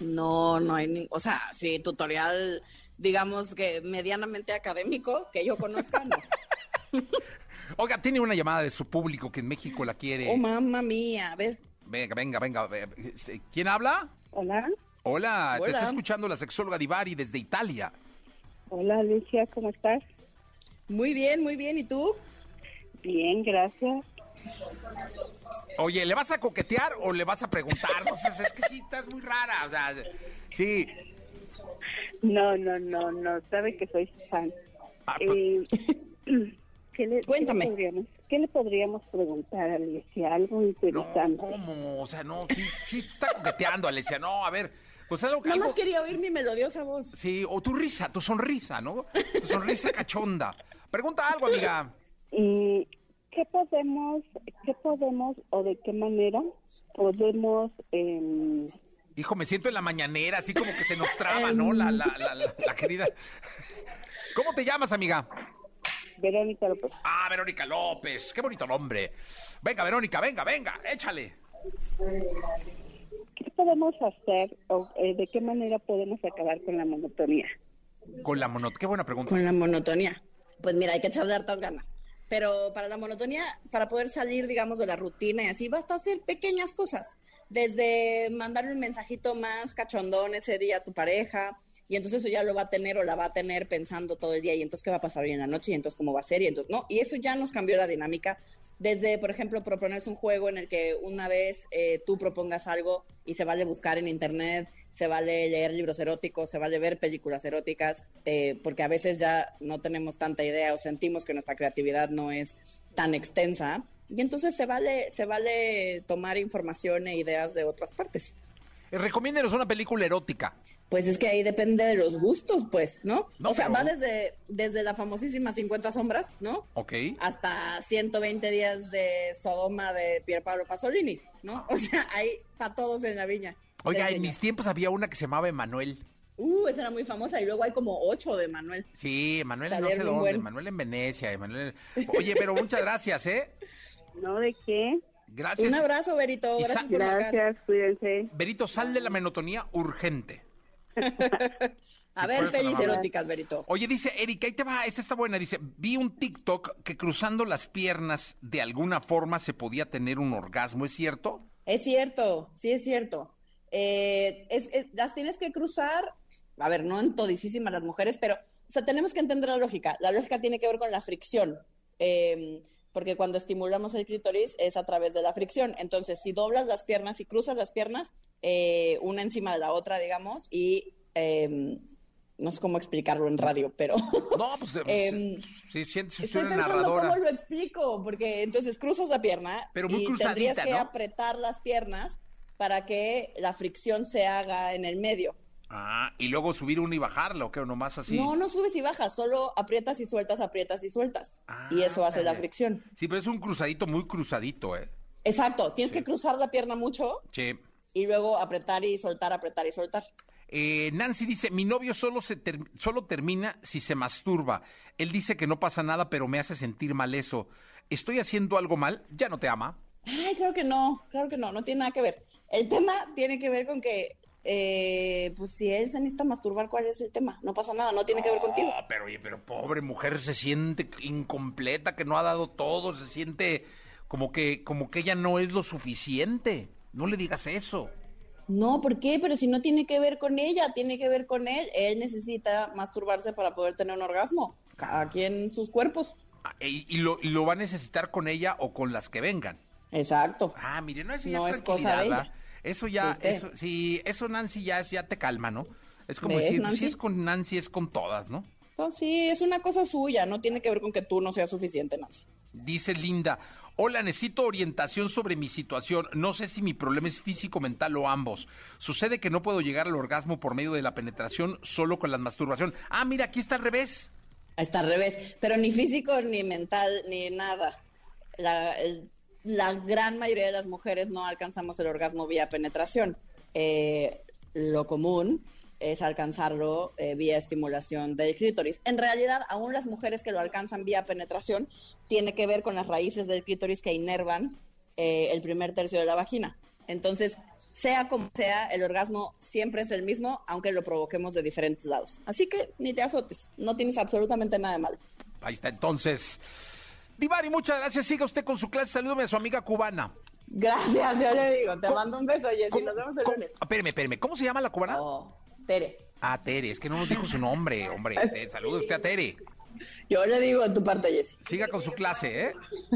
No, no hay ningún, o sea, sí, tutorial, digamos que medianamente académico que yo conozca, no. Oiga, tiene una llamada de su público que en México la quiere. Oh, mamá mía, a ver. Venga, venga, venga. ve- este, ¿Quién habla? Hola, Hola, te Hola. está escuchando la sexóloga Divari desde Italia. hola Alicia, ¿cómo estás? Muy bien, muy bien, ¿y tú? Bien, gracias. Oye, ¿le vas a coquetear o le vas a preguntar? No sé, es que sí, estás muy rara. O sea, sí. No, no, no, no, sabe que soy fan. Ah, pues, Eh, ¿qué, le, Cuéntame. ¿qué, le podríamos, qué le podríamos preguntar a Alicia? Algo no, interesante. ¿cómo? O sea, no, sí, sí está coqueteando, Alesia. No, a ver, pues algo, Nada más algo- quería oír mi melodiosa voz. Sí, o tu risa, tu sonrisa, ¿no? Tu sonrisa cachonda. Pregunta algo, amiga. ¿Y qué podemos, qué podemos o de qué manera podemos... em, Hijo, me siento en la mañanera, así como que se nos traba, ¿no? La, la, la, la, la querida. ¿Cómo te llamas, amiga? Verónica López, Ah, Verónica López. Qué bonito nombre. Venga, Verónica, venga, venga, échale. ¿qué podemos hacer o eh, de qué manera podemos acabar con la monotonía? Con la monot. Qué buena pregunta. Con la monotonía. Pues mira, hay que echarle hartas ganas. Pero para la monotonía, para poder salir, digamos, de la rutina y así, basta hacer pequeñas cosas. Desde mandarle un mensajito más cachondón ese día a tu pareja, y entonces eso ya lo va a tener o la va a tener pensando todo el día, y entonces qué va a pasar hoy en la noche, y entonces cómo va a ser, y entonces, ¿no? Y eso ya nos cambió la dinámica. Desde, por ejemplo, proponerse un juego en el que una vez eh, tú propongas algo y se vale buscar en internet, se vale leer libros eróticos, se vale ver películas eróticas, eh, porque a veces ya no tenemos tanta idea o sentimos que nuestra creatividad no es tan extensa. Y entonces se vale, se vale tomar información e ideas de otras partes. Eh, Recomiéndenos una película erótica. Pues es que ahí depende de los gustos, pues, ¿no? No, o sea, pero- va desde, desde la famosísima 50 sombras, ¿no? Ok. Hasta 120 días de Sodoma de Pier Pablo Pasolini, ¿no? O sea, hay para todos en la viña. Oiga, en mis tiempos había una que se llamaba Emanuel. Uh, esa era muy famosa y luego hay como ocho de Manuel. Sí, Emanuel en no sé dónde, buen. Emanuel en Venecia, Emanuel. Oye, pero muchas gracias, ¿eh? ¿No de qué? Gracias. Un abrazo, Berito. Gracias por. Gracias, cuídense. Berito, sal de la monotonía urgente. A ver, pelis eróticas, Berito. Oye, dice Erika, ahí te va, esta está buena. Dice, vi un TikTok que cruzando las piernas de alguna forma se podía tener un orgasmo, ¿es cierto? Es cierto, sí es cierto. Eh, es- es- las tienes que cruzar, a ver, no en todisísimas las mujeres, pero, o sea, tenemos que entender la lógica. La lógica tiene que ver con la fricción, eh, porque cuando estimulamos el clítoris es a través de la fricción. Entonces, si doblas las piernas y cruzas las piernas, eh, una encima de la otra, digamos, y eh, no sé cómo explicarlo en radio, pero... No, pues, Em, sí, sientes Estoy una pensando narradora. cómo lo explico, porque entonces cruzas la pierna Pero muy y tendrías que ¿no? apretar las piernas para que la fricción se haga en el medio. Ah, y luego subir uno y bajarlo, ¿o nomás así. No, no subes y bajas, solo aprietas y sueltas, aprietas y sueltas. Ah, y eso hace la fricción. Sí, pero es un cruzadito muy cruzadito, ¿eh? Exacto, tienes que cruzar la pierna mucho Sí. y luego apretar y soltar, apretar y soltar. Eh, Nancy dice, mi novio solo, se ter- solo termina si se masturba. Él dice que no pasa nada, pero me hace sentir mal eso. ¿Estoy haciendo algo mal? ¿Ya no te ama? Ay, claro que no, claro que no, no tiene nada que ver. El tema tiene que ver con que, eh, pues si él se necesita masturbar, ¿cuál es el tema? No pasa nada, no tiene que ver contigo. Pero oye, pero pobre mujer se siente incompleta, que no ha dado todo, se siente como que, como que ella no es lo suficiente. No le digas eso. No, ¿por qué? Pero si no tiene que ver con ella, tiene que ver con él. Él necesita masturbarse para poder tener un orgasmo. Cada quien sus cuerpos. Ah, Y, y lo, y lo va a necesitar con ella o con las que vengan. Exacto. Ah, mire, no, ya No es es cosa de ella. Eso ya, ¿Viste? eso, sí, eso Nancy ya, ya te calma, ¿no? Es como ¿Ves, decir, Nancy? si es con Nancy, es con todas, ¿no? No, sí, es una cosa suya, no tiene que ver con que tú no seas suficiente, Nancy. Dice Linda, hola, necesito orientación sobre mi situación. No sé si mi problema es físico, mental o ambos. Sucede que no puedo llegar al orgasmo por medio de la penetración solo con la masturbación. Ah, mira, aquí está al revés. Está al revés, pero ni físico, ni mental, ni nada. La, el- la gran mayoría de las mujeres no alcanzamos el orgasmo vía penetración. Eh, lo común es alcanzarlo eh, vía estimulación del clítoris. En realidad, aún las mujeres que lo alcanzan vía penetración tiene que ver con las raíces del clítoris que inervan eh, el primer tercio de la vagina. Entonces, sea como sea, el orgasmo siempre es el mismo, aunque lo provoquemos de diferentes lados. Así que ni te azotes, no tienes absolutamente nada de malo. Ahí está, entonces. Divari, muchas gracias. Siga usted con su clase. Salúdame a su amiga cubana. Gracias, yo le digo, te ¿Cómo- mando un beso, Jessy, ¿Cómo- nos vemos el lunes. Espéreme, espéreme. ¿Cómo se llama la cubana? Oh, Tere, Ah, Tere. Es que no nos dijo su nombre, hombre. Salude usted a Tere. Yo le digo en tu parte, Jessy. Siga con su clase, ¿eh?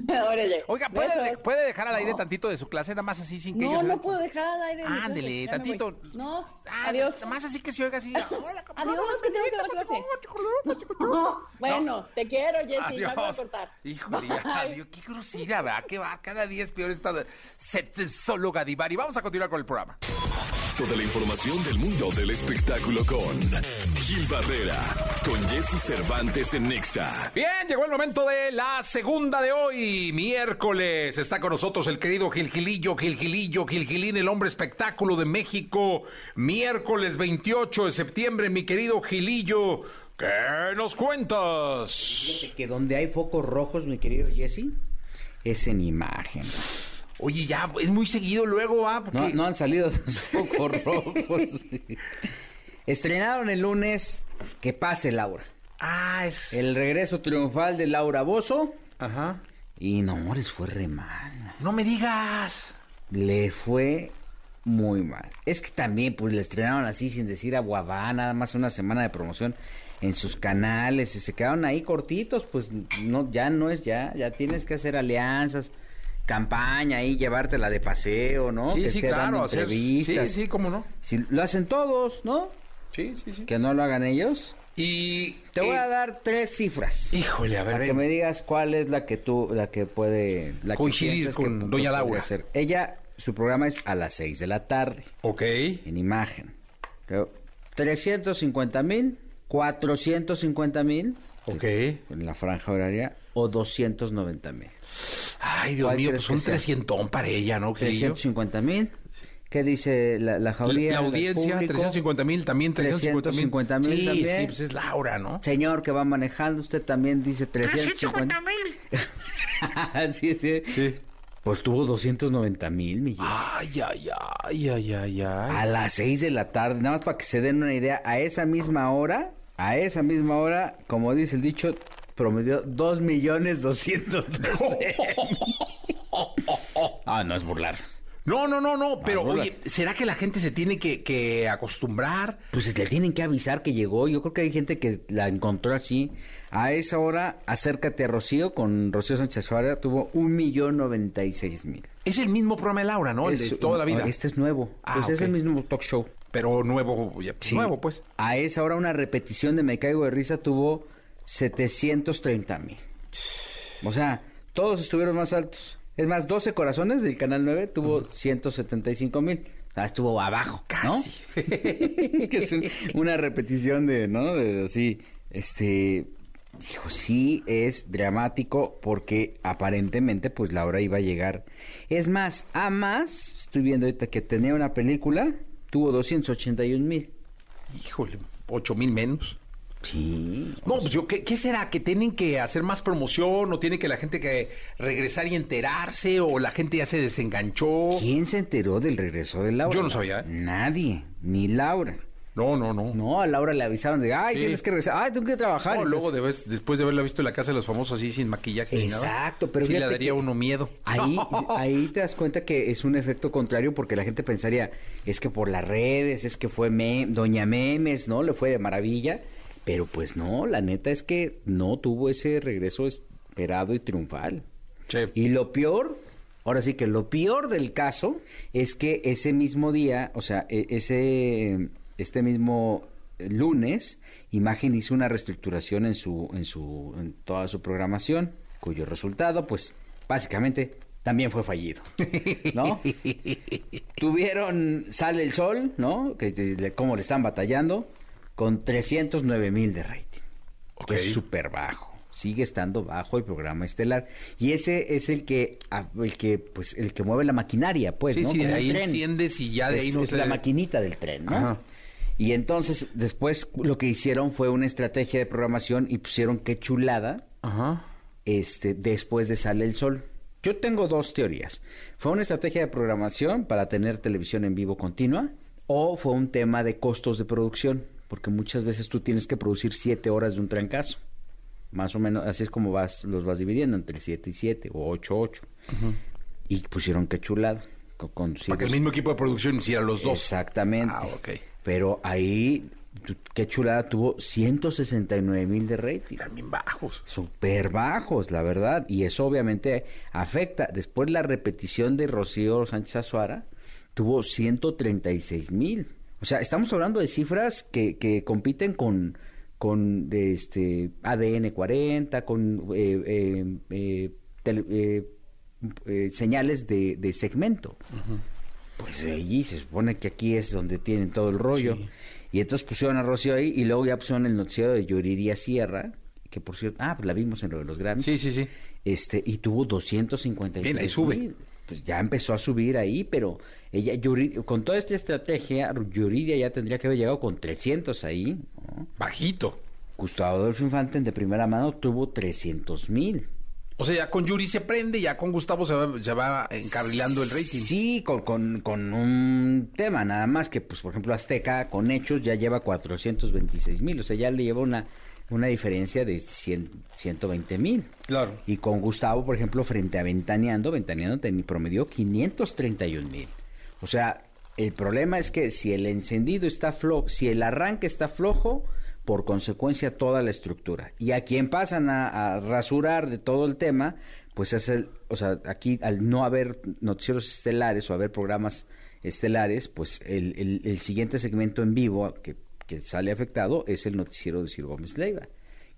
Órale. Oiga, ¿puede, de- ¿puede dejar al aire No. tantito de su clase? Nada más así sin que No, no puedo dejar al aire. Ándele, tantito. No, Ah, adiós. Nada más así que se oiga así. Hola, Adiós, que tengo que dar clase. No, bueno, te quiero, Jessy, ya voy a cortar. Híjole, ya, adiós. Qué grosera, ¿verdad? Que va, cada día es peor esta sexóloga Divari. Vamos a continuar con el programa. Toda la información del mundo del espectáculo con Gil Barrera, con Jesse Cervantes en Nexa. Bien, llegó el momento de la segunda de hoy, miércoles. Está con nosotros el querido Gilgilillo, Gilgilillo, Gilgilín, el hombre espectáculo de México. Miércoles 28 de septiembre, mi querido Gilillo. ¿Qué nos cuentas? Que donde hay focos rojos, mi querido Jesse, es en imagen. Oye, ya, es muy seguido luego, ¿ah? Porque... No, no han salido los focos rojos. Estrenaron el lunes Que pase Laura. Ah, es... El regreso triunfal de Laura Bozo. Ajá. Y no, les fue re mal. No me digas. Le fue muy mal. Es que también, pues, le estrenaron así sin decir a Guabá, nada más una semana de promoción en sus canales y se quedaron ahí cortitos, pues no, ya no es ya, ya tienes que hacer alianzas, campaña ahí, llevártela de paseo, ¿no? Sí, que sí, esté claro. dando hacer- entrevistas. Sí, sí, cómo no. Si lo hacen todos, ¿no? Sí, sí, sí. Que no lo hagan ellos. Y Te voy eh, a dar tres cifras. Híjole, a ver, Para que me digas cuál es la que tú, la que puede, la que Coincidir que con pu- doña Laura. ser. Ella, su programa es a las 6 de la tarde, Ok. en imagen. Pero 350 mil, 450 mil Ok. en la franja horaria o 290 mil. Ay, Dios ¿Cuál mío, pues un que sea? trescientón para ella, ¿no, Gilillo? 350 mil. ¿Qué dice la, la La, jauría? la audiencia, público? 350 mil, también 350 mil. 350,000 Sí, también. sí, pues es Laura, ¿no? Señor que va manejando, usted también dice 350 mil. sí, sí, Pues tuvo 290 mil millones. Ay, ay, ay, ay, ay, ay. A las 6 de la tarde, nada más para que se den una idea, a esa misma hora, a esa misma hora, como dice el dicho, promedió 2 millones 200 Ah, no es burlarnos. No, no, no, no, pero burla. oye, ¿será que la gente se tiene que, que acostumbrar? Pues le tienen que avisar que llegó. Yo creo que hay gente que la encontró así. A esa hora, acércate a Rocío con Rocío Sánchez Suárez. Tuvo un millón noventa y seis mil. Es el mismo programa de Laura, ¿no? El de Es- toda la vida. Este es nuevo. Ah, pues es el mismo talk show. Pero nuevo, ya, Sí. nuevo, pues. A esa hora una repetición de Me Caigo de Risa tuvo 730 mil. O sea, todos estuvieron más altos. Es más, 12 Corazones del Canal 9 tuvo 175 mil. Ah, estuvo abajo, ¿no? que es un- una repetición de, ¿no? De así, este... Dijo, sí, es dramático porque aparentemente pues Laura iba a llegar. Es más, a más, estoy viendo ahorita que tenía una película, tuvo 281 mil. Híjole, ocho mil menos. Sí. No, pues yo, ¿qué, qué será? ¿Que tienen que hacer más promoción o tiene que la gente que regresar y enterarse o la gente ya se desenganchó? ¿Quién se enteró del regreso de Laura? Yo no sabía, ¿eh? Nadie, ni Laura. No, no, no. No, a Laura le avisaron de, ay, Sí. tienes que regresar, ay, tengo que trabajar. No, Entonces, luego de vez- después de haberla visto en la casa de los famosos así sin maquillaje ni nada. Exacto, pero sí le daría uno miedo. Ahí, ahí te das cuenta que es un efecto contrario porque la gente pensaría, es que por las redes, es que fue me- Doña Memes, ¿no? Le fue de maravilla. Pero pues no, la neta es que no tuvo ese regreso esperado y triunfal. Sí. Y lo peor, ahora sí que lo peor del caso es que ese mismo día, o sea, e- ese este mismo lunes, Imagen hizo una reestructuración en su en su en toda su programación. cuyo resultado, pues, básicamente también fue fallido, ¿no? Tuvieron Sale el Sol, ¿no? Que, cómo le están batallando, con 309 mil de rating. Que es súper bajo. Sigue estando bajo el programa estelar. Y ese es el que, el que, pues, el que mueve la maquinaria, pues, Sí, ¿no? sí, de ahí tren. enciendes y ya de ahí Es- no es se- la maquinita del tren, ¿no? Ajá. Y entonces, después, lo que hicieron fue una estrategia de programación y pusieron qué chulada Ajá. este, después de Sale el Sol. Yo tengo dos teorías. ¿Fue una estrategia de programación para tener televisión en vivo continua? ¿O fue un tema de costos de producción? Porque muchas veces tú tienes que producir siete horas de un trancazo. Más o menos, así es como vas, los vas dividiendo entre siete y siete, o ocho, ocho. Y pusieron qué chulada. Con, con Para que el mismo equipo de producción hiciera los dos. Exactamente. Ah, ok. Pero ahí, qué chulada, tuvo 169 mil de rating. También bajos. Súper bajos, la verdad. Y eso obviamente afecta. Después la repetición de Rocío Sánchez Azuara tuvo 136 mil. O sea, estamos hablando de cifras que, que compiten con, con este ADN 40, con eh, eh, eh, tele- eh, eh, señales de, de segmento. Pues allí se supone que aquí es donde tienen todo el rollo. Sí. Y entonces pusieron a Rocío ahí y luego ya pusieron el noticiero de Yuriria Sierra, que por cierto, ah, pues la vimos en lo de los Grammys. Sí, sí, sí. Este, y tuvo 253 Bien, ahí sube. mil. Pues ya empezó a subir ahí, pero ella, con toda esta estrategia, Yuridia ya tendría que haber llegado con 300 ahí. ¿no? Bajito. Gustavo Adolfo Infante de primera mano tuvo 300 mil. O sea, ya con Yuri se prende, ya con Gustavo se va, se va encarrilando el rating. Sí, con, con, con un tema, nada más que, pues, por ejemplo, Azteca con hechos ya lleva 426 mil, o sea, ya le lleva una, una diferencia de 100, 120 mil. Claro. Y con Gustavo, por ejemplo, frente a Ventaneando, Ventaneando ten- promedió 531 mil. O sea, el problema es que si el encendido está flojo, si el arranque está flojo, por consecuencia toda la estructura. Y a quien pasan a, a rasurar de todo el tema, pues es el, o sea, aquí al no haber noticieros estelares o haber programas estelares, pues el, el- el siguiente segmento en vivo que, que sale afectado es el noticiero de Sir Gómez Leiva,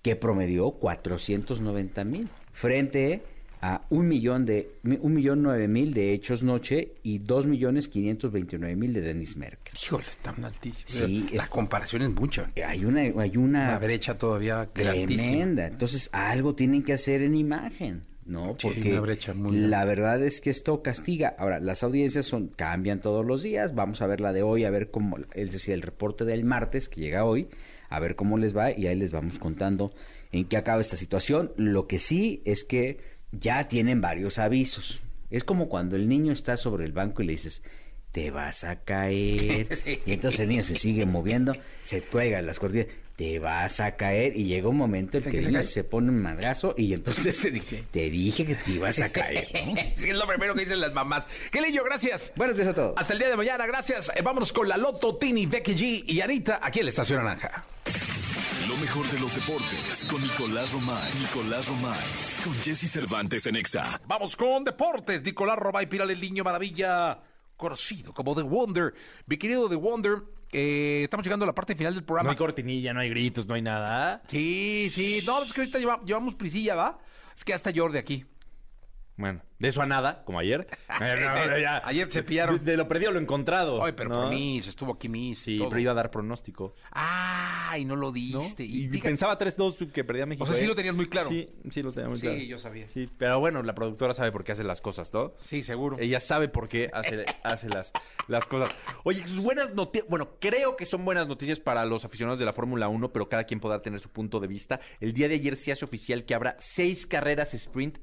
que promedió 490 mil, frente a un millón de un millón nueve mil de Hechos Noche y dos millones quinientos veintinueve mil de Denis Merkel. Híjole, están altísimos. Sí, La es- comparación es mucha. Hay una, hay una Una brecha todavía grandísima. tremenda. Entonces, algo tienen que hacer en imagen, ¿no? Sí, Porque una brecha muy grande. la verdad es que esto castiga. Ahora, las audiencias son cambian todos los días. Vamos a ver la de hoy, a ver cómo, es decir, el reporte del martes que llega hoy, a ver cómo les va y ahí les vamos contando en qué acaba esta situación. Lo que sí es que ya tienen varios avisos. Es como cuando el niño está sobre el banco y le dices, te vas a caer. Y entonces el niño se sigue moviendo, se cuelga las cortinas, te vas a caer. Y llega un momento en que el niño se pone un madrazo y entonces te dice, te dije que te ibas a caer. ¿no? Sí, es lo primero que dicen las mamás. ¿Qué leyo? Gracias. Buenos días a todos. Hasta el día de mañana, gracias. Eh, vámonos con la Loto, Tini, Becky G y Anita aquí en la Estación Naranja. Lo mejor de los deportes con Nicolás Romay. Nicolás Romay. Con Jesse Cervantes en Exa. Vamos con deportes. Nicolás Robay Piral, el niño maravilla, conocido como The Wonder. Mi querido The Wonder, eh, estamos llegando a la parte final del No programa. hay cortinilla, no hay gritos, no hay nada. Sí, sí. No, es que ahorita lleva- llevamos prisilla, ¿va? Es que hasta Jordi aquí. Bueno, de eso a nada, como ayer. Eh, no, sí. ya. Ayer se pillaron. De, de lo perdido lo encontrado. Ay, pero ¿no? por mí, se estuvo aquí Miss. Sí, todo. pero iba a dar pronóstico. Ay, no lo ¿no? diste. Y, pensaba 3-2 que perdía México. O sea, sí ¿eh? lo tenías muy claro. Sí, sí lo tenía muy Sí, claro. yo sabía. Sí, pero bueno, la productora sabe por qué hace las cosas, ¿no? Sí, seguro. Ella sabe por qué hace, hace las, las cosas. Oye, sus buenas noticias, bueno, creo que son buenas noticias para los aficionados de la Fórmula 1, pero cada quien podrá tener su punto de vista. El día de ayer se hace oficial que habrá seis carreras sprint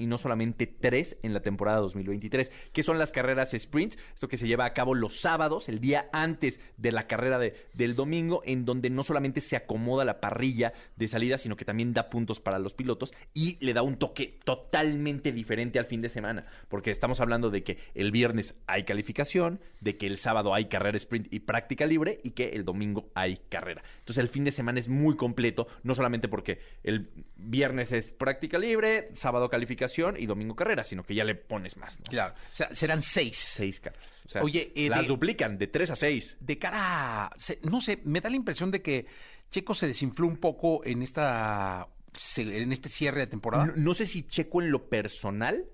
y no solamente tres en la temporada 2023. ¿Qué son las carreras sprints? Esto que se lleva a cabo los sábados, el día antes de la carrera de- del domingo, en donde no solamente se acomoda la parrilla de salida, sino que también da puntos para los pilotos y le da un toque totalmente diferente al fin de semana, porque estamos hablando de que el viernes hay calificación, de que el sábado hay carrera sprint y práctica libre y que el domingo hay carrera. Entonces el fin de semana es muy completo, no solamente porque el viernes es práctica libre, sábado calificación y domingo carrera, sino que ya le pones más, ¿no? Claro. O sea, serán seis. Seis carreras. O sea, Oye, eh, las de- duplican de tres a seis. de cara a, se- no sé, me da la impresión de que Checo se desinfló un poco en esta en este cierre de temporada? No, no sé si Checo en lo personal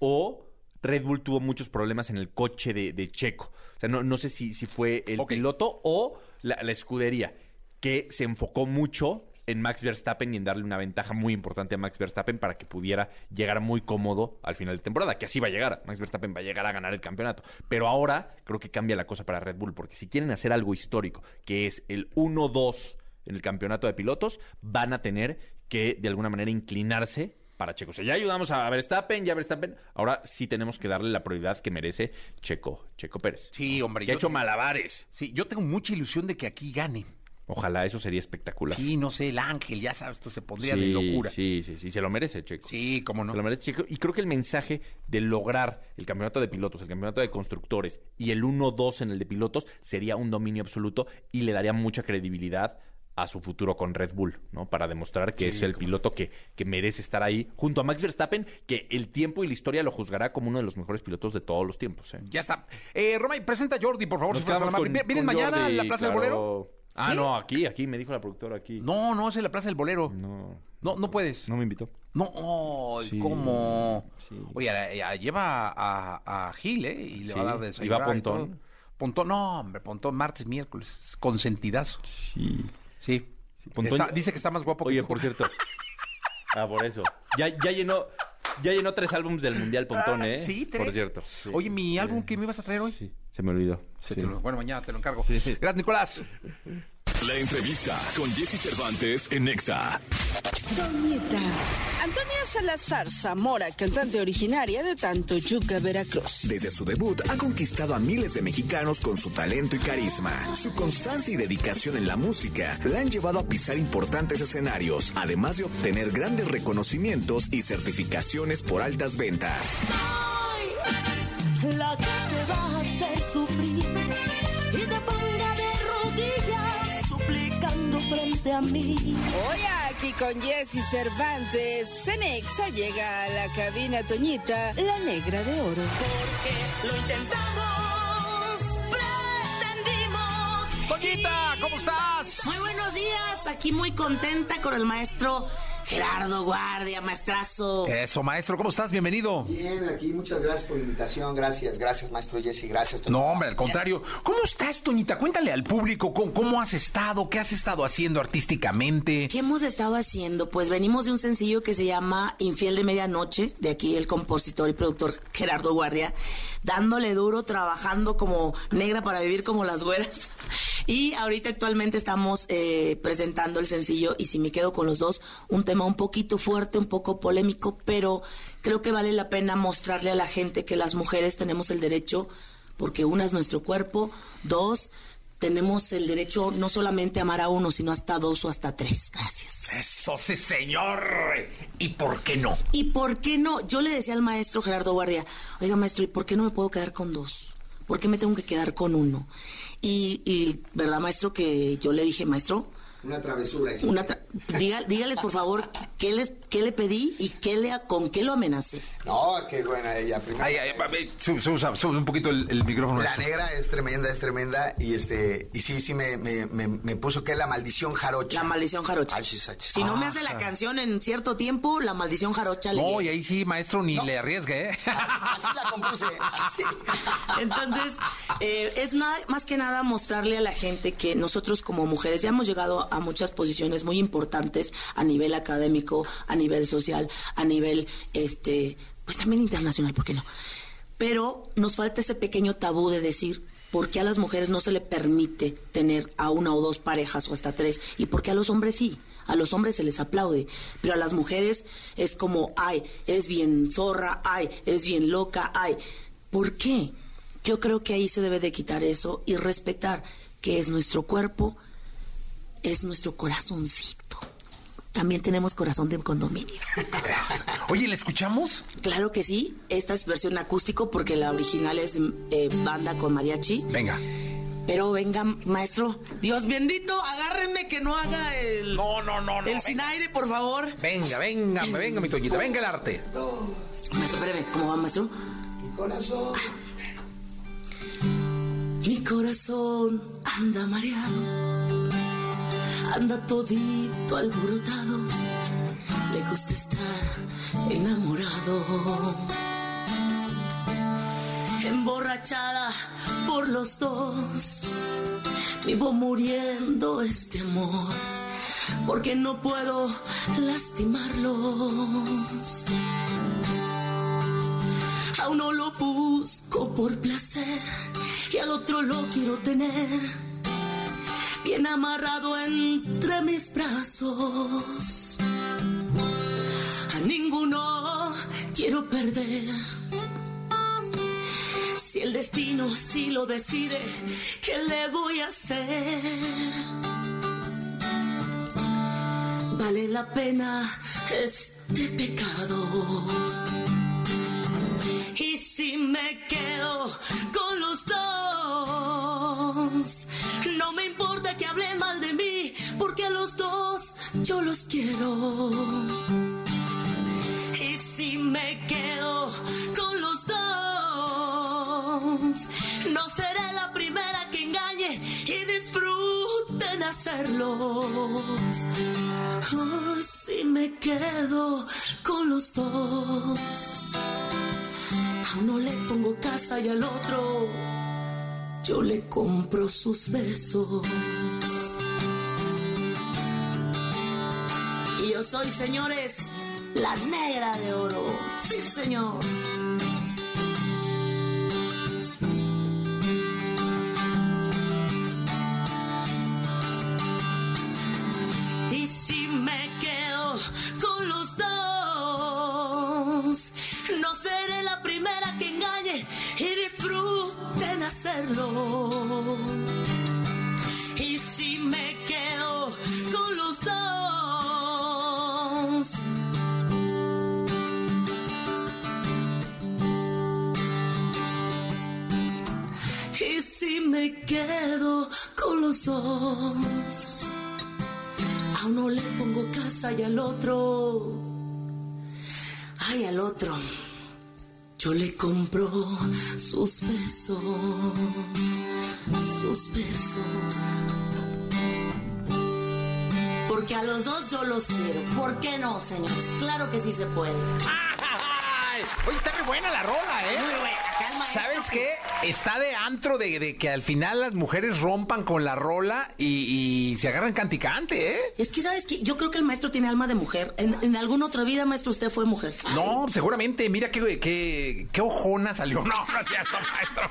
o Red Bull tuvo muchos problemas en el coche de, de Checo. O sea, no, no sé si, si fue el piloto o la, la escudería, que se enfocó mucho en Max Verstappen y en darle una ventaja muy importante a Max Verstappen para que pudiera llegar muy cómodo al final de temporada, que así va a llegar. Max Verstappen va a llegar a ganar el campeonato. Pero ahora creo que cambia la cosa para Red Bull, porque si quieren hacer algo histórico, que es el 1-2 en el campeonato de pilotos, van a tener que de alguna manera inclinarse para Checo. O sea, ya ayudamos a Verstappen, ya Verstappen. Ahora sí tenemos que darle la prioridad que merece Checo, Checo Pérez. Sí, hombre. Que ha hecho malabares. Sí, yo tengo mucha ilusión de que aquí gane. Ojalá eso sería espectacular. Sí, no sé, el ángel, ya sabes, esto se pondría de locura. Sí, sí, sí, se lo merece Checo. Sí, cómo no. Se lo merece Checo. Y creo que el mensaje de lograr el campeonato de pilotos, el campeonato de constructores y el 1-2 en el de pilotos sería un dominio absoluto y le daría mucha credibilidad a su futuro con Red Bull, ¿no? Para demostrar que es el piloto que, que merece estar ahí junto a Max Verstappen, que el tiempo y la historia lo juzgará como uno de los mejores pilotos de todos los tiempos. ¿eh? Ya está. Eh, Roma, presenta a Jordi, por favor. Si fueras quedamos tan amable. con- ¿Vienes con mañana Jordi, a la Plaza del claro. Bolero? Ah, ¿Sí? no, aquí, aquí, me dijo la productora aquí. No, no, es en la Plaza del Bolero. No, No, no puedes. no me invitó. No, Sí, ¿cómo? sí. Oye, a- a- lleva a, a Gil, ¿eh? Y le va a dar de y va Pontón. todo. Pontón, no, hombre, Pontón, martes, miércoles. es Consentidazo. Sí. Sí. Pontón- Está- dice que está más guapo Oye, que tú. por cierto. Ah, por eso. Ya, ya llenó, ya llenó tres álbumes del Mundial Pontón, Ah, ¿eh? Sí, tres. Por cierto. Oye, mi álbum que me ibas a traer hoy. Sí, se me olvidó. Se Sí. te lo- bueno, mañana te lo encargo. Sí. Gracias, Nicolás. La entrevista con Jesse Cervantes en Nexa. Toñita. Antonia Salazar Zamora, cantante originaria de Tantoyuca, Veracruz. Desde su debut ha conquistado a miles de mexicanos con su talento y carisma. Su constancia y dedicación en la música la han llevado a pisar importantes escenarios, además de obtener grandes reconocimientos y certificaciones por altas ventas. la que te va a hacer sufrir y te ponga de rodillas suplicando frente a mí. Hoy aquí con Jesse Cervantes, Cenexa llega a la cabina Toñita, la negra de oro. Porque lo intentamos, pretendimos. Toñita, ¿cómo estás? Muy buenos días, aquí muy contenta con el maestro Gerardo Guardia, maestrazo. Eso, maestro, ¿cómo estás? Bienvenido. Bien, aquí muchas gracias por la invitación, gracias, gracias maestro Jesse, gracias. Toño. No, hombre, al contrario. ¿Cómo estás, Toñita? Cuéntale al público cómo, cómo has estado, qué has estado haciendo artísticamente. ¿Qué hemos estado haciendo? Pues venimos de un sencillo que se llama Infiel de Medianoche, de aquí el compositor y productor Gerardo Guardia, dándole duro, trabajando como negra para vivir como las güeras. Y ahorita actualmente estamos eh, presentando el sencillo Y si me quedo con los dos, un tema un poquito fuerte, un poco polémico, pero creo que vale la pena mostrarle a la gente que las mujeres tenemos el derecho, porque una es nuestro cuerpo, dos, tenemos el derecho no solamente a amar a uno, sino hasta dos o hasta tres. Gracias. Eso sí, señor. ¿Y por qué no? ¿Y por qué no? Yo le decía al maestro Gerardo Guardia, oiga maestro, ¿y por qué no me puedo quedar con dos? ¿Por qué me tengo que quedar con uno? Y, y ¿verdad, maestro? Que yo le dije, maestro, Una travesura. una tra- dígales por favor qué, les, qué le pedí y qué le, con qué lo amenacé. No, es que bueno, ella primero. Ay, ay, ay, sube, sube, sube un poquito el, el micrófono. La negra es tremenda, es tremenda y este y sí, sí me, me, me, me puso que la maldición jarocha. La maldición jarocha. Achis, achis. Si no me hace la canción en cierto tiempo, la maldición jarocha le No, y ahí sí, maestro, ni le arriesgue, ¿eh? Así, así la compuse. así. Entonces, eh, es nada, más que nada mostrarle a la gente que nosotros como mujeres ya hemos llegado a muchas posiciones muy importantes a nivel académico, a nivel social, a nivel, este, pues también internacional, ¿por qué no? Pero nos falta ese pequeño tabú de decir, ¿por qué a las mujeres no se le permite tener a una o dos parejas o hasta tres? ¿Y por qué a los hombres sí? A los hombres se les aplaude, pero a las mujeres es como, ay, es bien zorra, ay, es bien loca, ay. ¿Por qué? Yo creo que ahí se debe de quitar eso y respetar que es nuestro cuerpo, es nuestro corazoncito. También tenemos corazón de condominio. Oye, ¿le escuchamos? Claro que sí, esta es versión acústico porque la original es eh, banda con mariachi. Venga. Pero venga, maestro, Dios bendito, agárrenme que no haga el. No, no, no, no. El sin aire, por favor. Venga, venga, venga, mi Toñita, venga el arte. Maestro, espérame, ¿cómo va, maestro? Mi corazón. Mi corazón anda mareado, anda todito alborotado. gusta estar enamorado. Emborrachada por los dos, vivo muriendo este amor, porque no puedo lastimarlos. A uno lo busco por placer y al otro lo quiero tener bien amarrado entre mis brazos. A ninguno quiero perder. Si el destino así lo decide, ¿qué le voy a hacer? Vale la pena este pecado. Y si me quedo con los dos, no me importa que hablen mal de mí, porque a los dos yo los quiero. Y si me quedo con los dos, no seré la primera que engañe y disfruten hacerlos. Oh, si me quedo con los dos. A uno le pongo casa y al otro yo le compro sus besos. Y yo soy, señores, la negra de oro. Sí, señor. A uno le pongo casa y al otro. Ay, al otro. Yo le compro sus besos. Sus besos. Porque a los dos yo los quiero. ¿Por qué no, señores? Claro que sí se puede. Ay, Oye, está muy buena la rola, ¿eh? Muy buena. ¿Sabes que- qué? Está de antro de, de que al final las mujeres rompan con la rola y, y se agarran canticante, ¿eh? Es que, ¿sabes qué? Yo creo que el maestro tiene alma de mujer. En, en alguna otra vida, maestro, usted fue mujer. No, seguramente. Mira qué, qué, qué ojona salió. No, no es cierto, maestro.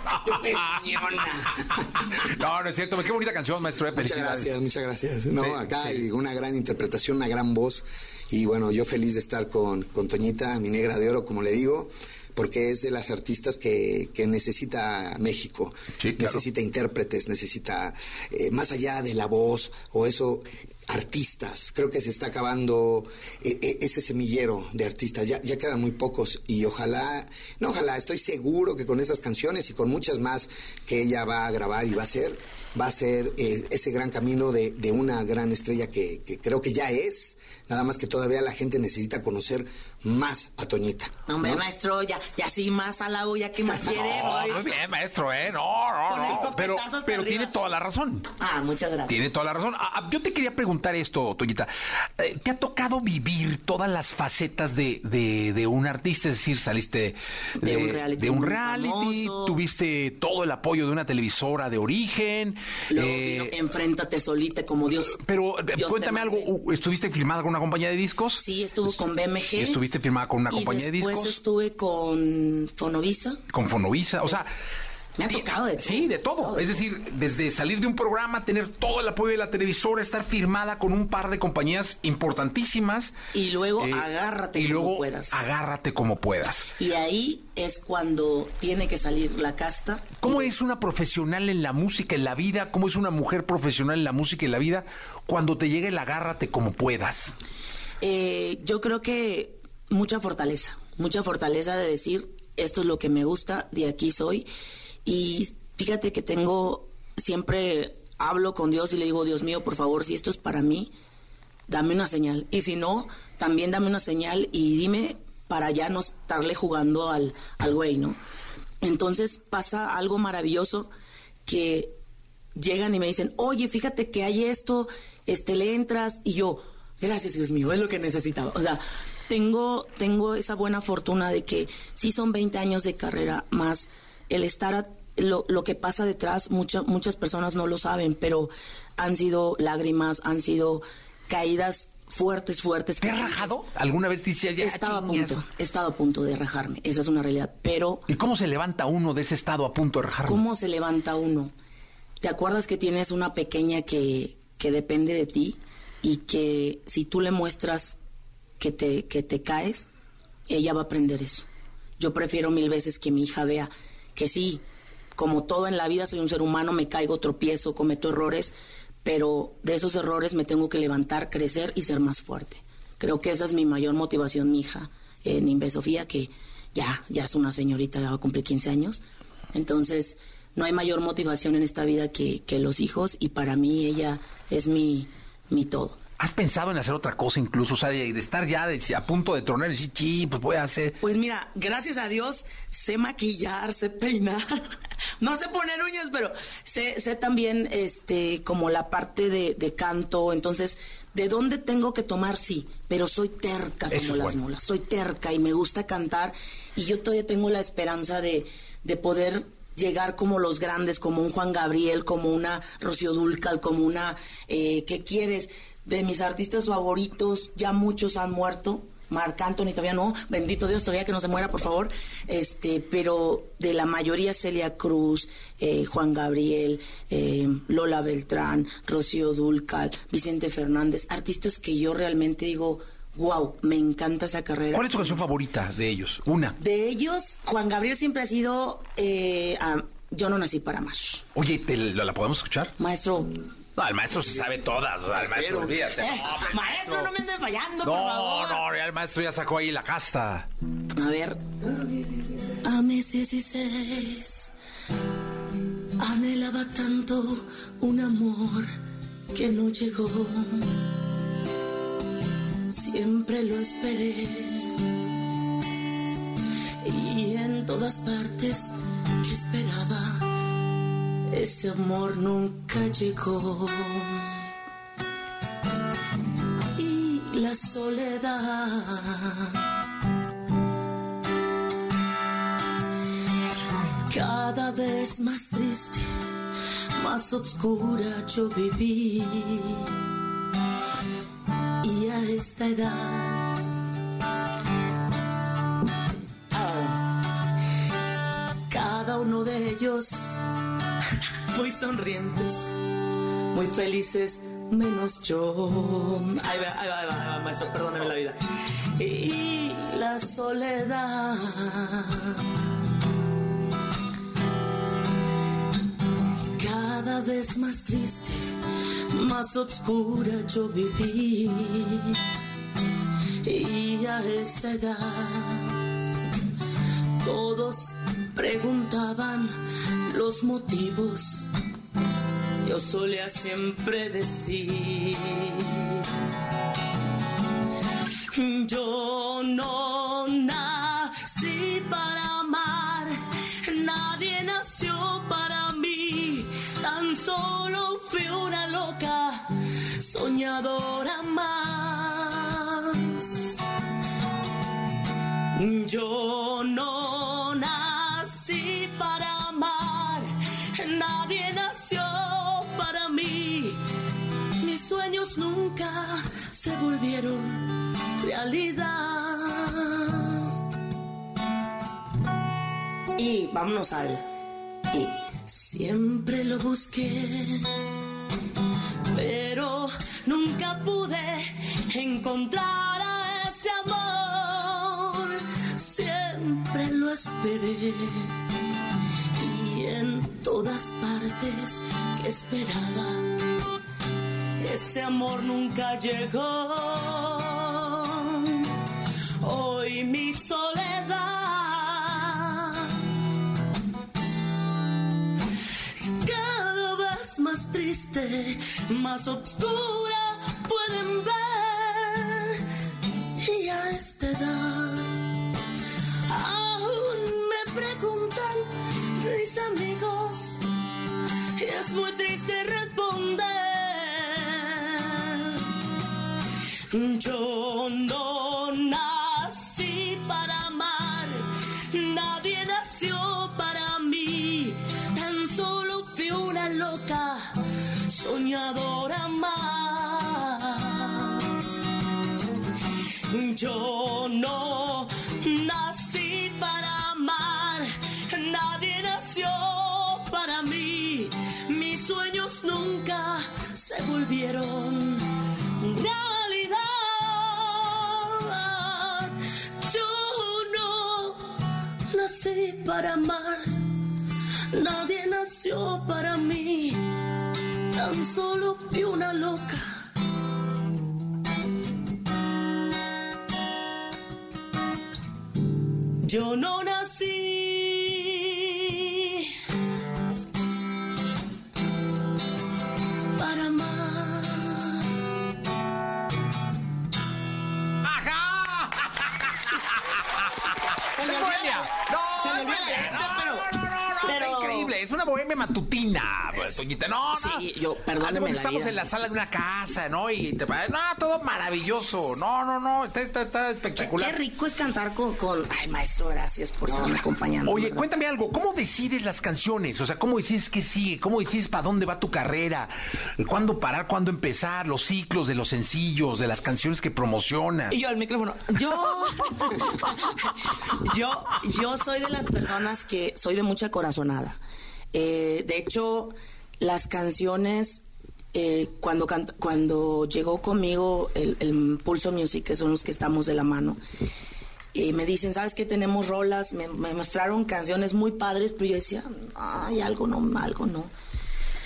No, no es cierto. Qué bonita canción, maestro. eh, Muchas Felicidades. gracias, muchas gracias. No, Sí, acá sí. hay una gran interpretación, una gran voz. Y bueno, yo feliz de estar con, con Toñita, mi negra de oro, como le digo, porque es de las artistas que, que necesita México. Sí, claro. Necesita intérpretes, necesita, eh, más allá de la voz o eso, artistas. Creo que se está acabando eh, eh, ese semillero de artistas. Ya, ya quedan muy pocos y ojalá, no ojalá, estoy seguro que con estas canciones y con muchas más que ella va a grabar y va a hacer, va a ser eh, ese gran camino de, de una gran estrella que, que creo que ya es. Nada más que todavía la gente necesita conocer más a Toñita. No, hombre, ¿no? maestro, ya, ya sí, más halago, ya que más quiere. No, muy bien, maestro, ¿eh? No, no, Con el no. Pero, pero arriba. tiene toda la razón. Ah, muchas gracias. Tiene toda la razón. Ah, ah, yo te quería preguntar esto, Toñita. Eh, ¿Te ha tocado vivir todas las facetas de, de- de un artista? Es decir, saliste De un reality de un muy reality, famoso. tuviste todo el apoyo de una televisora de origen. Luego eh, vino Enfréntate solita como Dios. pero Dios cuéntame algo, ¿estuviste firmada con una compañía de discos? Sí, estuvo con BMG. ¿Y estuviste firmada con una compañía de después discos? estuve con Fonovisa. Con Fonovisa, o sea... Me ha tocado de todo. Sí, de todo. Es decir, desde salir de un programa, tener todo el apoyo de la televisora, estar firmada con un par de compañías importantísimas. Y luego Eh, agárrate y como luego puedas. agárrate como puedas. Y ahí es cuando tiene que salir la casta. ¿Cómo es una profesional en la música, en la vida? ¿Cómo es una mujer profesional en la música y en la vida cuando te llegue el agárrate como puedas? Eh, yo creo que mucha fortaleza, mucha fortaleza de decir, esto es lo que me gusta, de aquí soy. Y fíjate que tengo, siempre hablo con Dios y le digo, Dios mío, por favor, si esto es para mí, dame una señal. Y si no, también dame una señal y dime para ya no estarle jugando al, al güey, ¿no? Entonces pasa algo maravilloso que llegan y me dicen, oye, fíjate que hay esto, este, le entras, y yo, gracias Dios mío, es lo que necesitaba. O sea, tengo, tengo esa buena fortuna de que sí son 20 años de carrera, más el estar, a- lo, lo que pasa detrás, mucha- muchas personas no lo saben, pero han sido lágrimas, han sido caídas fuertes, fuertes. ¿Te has rajado? ¿Alguna vez decías ya? Estaba a punto, he estado a punto de rajarme, esa es una realidad, pero ¿Y cómo se levanta uno de ese estado a punto de rajarme? ¿Cómo se levanta uno? ¿Te acuerdas que tienes una pequeña que, que depende de ti y que si tú le muestras que te, que te caes, ella va a aprender eso? Yo prefiero mil veces que mi hija vea que sí, como todo en la vida, soy un ser humano, me caigo, tropiezo, cometo errores, pero de esos errores me tengo que levantar, crecer y ser más fuerte. Creo que esa es mi mayor motivación, mi hija, eh, Nimbe Sofía, que ya, ya es una señorita, ya va a cumplir 15 años. Entonces, no hay mayor motivación en esta vida que, que los hijos y para mí ella es mi, mi todo. ¿Has pensado en hacer otra cosa incluso? O sea, de, de estar ya de- a punto de tronar y decir, sí, pues voy a hacer... Pues mira, gracias a Dios sé maquillar, sé peinar, no sé poner uñas, pero sé, sé también este como la parte de, de canto, entonces, ¿de dónde tengo que tomar? Sí, pero soy terca Eso como las bueno. mulas, soy terca y me gusta cantar y yo todavía tengo la esperanza de, de poder llegar como los grandes, como un Juan Gabriel, como una Rocío Dúrcal, como una, eh, ¿qué quieres? De mis artistas favoritos, ya muchos han muerto, Marc Anthony todavía no, bendito Dios, todavía que no se muera, por favor. Este, pero de la mayoría Celia Cruz, eh, Juan Gabriel, eh, Lola Beltrán, Rocío Dúrcal, Vicente Fernández, artistas que yo realmente digo, wow, me encanta esa carrera. ¿Cuál es tu canción favorita de ellos? Una. De ellos, Juan Gabriel siempre ha sido, eh, yo no nací para más. Oye, ¿te la, la podemos escuchar? Maestro. No, el maestro se sabe todas. o sea, el maestro, olvídate. Eh, No, maestro, no me ande fallando, por No, favor. no, ya el maestro ya sacó ahí la casta. A ver. A mis 16 anhelaba tanto un amor que no llegó. Siempre lo esperé y en todas partes que esperaba ese amor nunca llegó. Y la soledad cada vez más triste, más oscura yo viví. Y a esta edad, ah, cada uno de ellos muy sonrientes, muy felices, menos yo. Ahí va, ahí va, maestro, perdóneme la vida. Y la soledad. Cada vez más triste, más oscura yo viví. Y a esa edad, preguntaban los motivos. Yo solía siempre decir, yo no nací para amar, nadie nació para mí, tan solo fui una loca soñadora más. Yo no se volvieron realidad. Y vámonos al... Y siempre lo busqué, pero nunca pude encontrar a ese amor. Siempre lo esperé y en todas partes que esperaba, ese amor nunca llegó. Hoy mi soledad cada vez más triste, más oscura pueden ver. Y a esta edad Yo no nací para amar, nadie nació para mí, tan solo fui una loca, soñadora más. Yo para amar, nadie nació para mí. Tan solo fui una loca. Yo no nací Matutina, pues, Toñita. No, no. Sí, yo- que la Estamos vida. en la sala de una casa, ¿no? Y te parece, no, todo maravilloso. No, no, no, está, está, está Qué espectacular. rico es cantar con, con... Ay, maestro, gracias por estarme acompañando. Oye, ¿verdad? cuéntame algo, ¿cómo decides las canciones? O sea, ¿cómo decides qué sigue? ¿Cómo decides para dónde va tu carrera? ¿Cuándo parar? ¿Cuándo empezar? Los ciclos de los sencillos, de las canciones que promocionas. Y yo al micrófono. Yo, yo, yo soy de las personas que soy de mucha corazonada. Eh, de hecho, las canciones, eh, cuando, cuando llegó conmigo el, el Pulso Music, que son los que estamos de la mano, y me dicen, ¿sabes qué? Tenemos rolas, me, me mostraron canciones muy padres, pero yo decía, ay, algo no, algo no.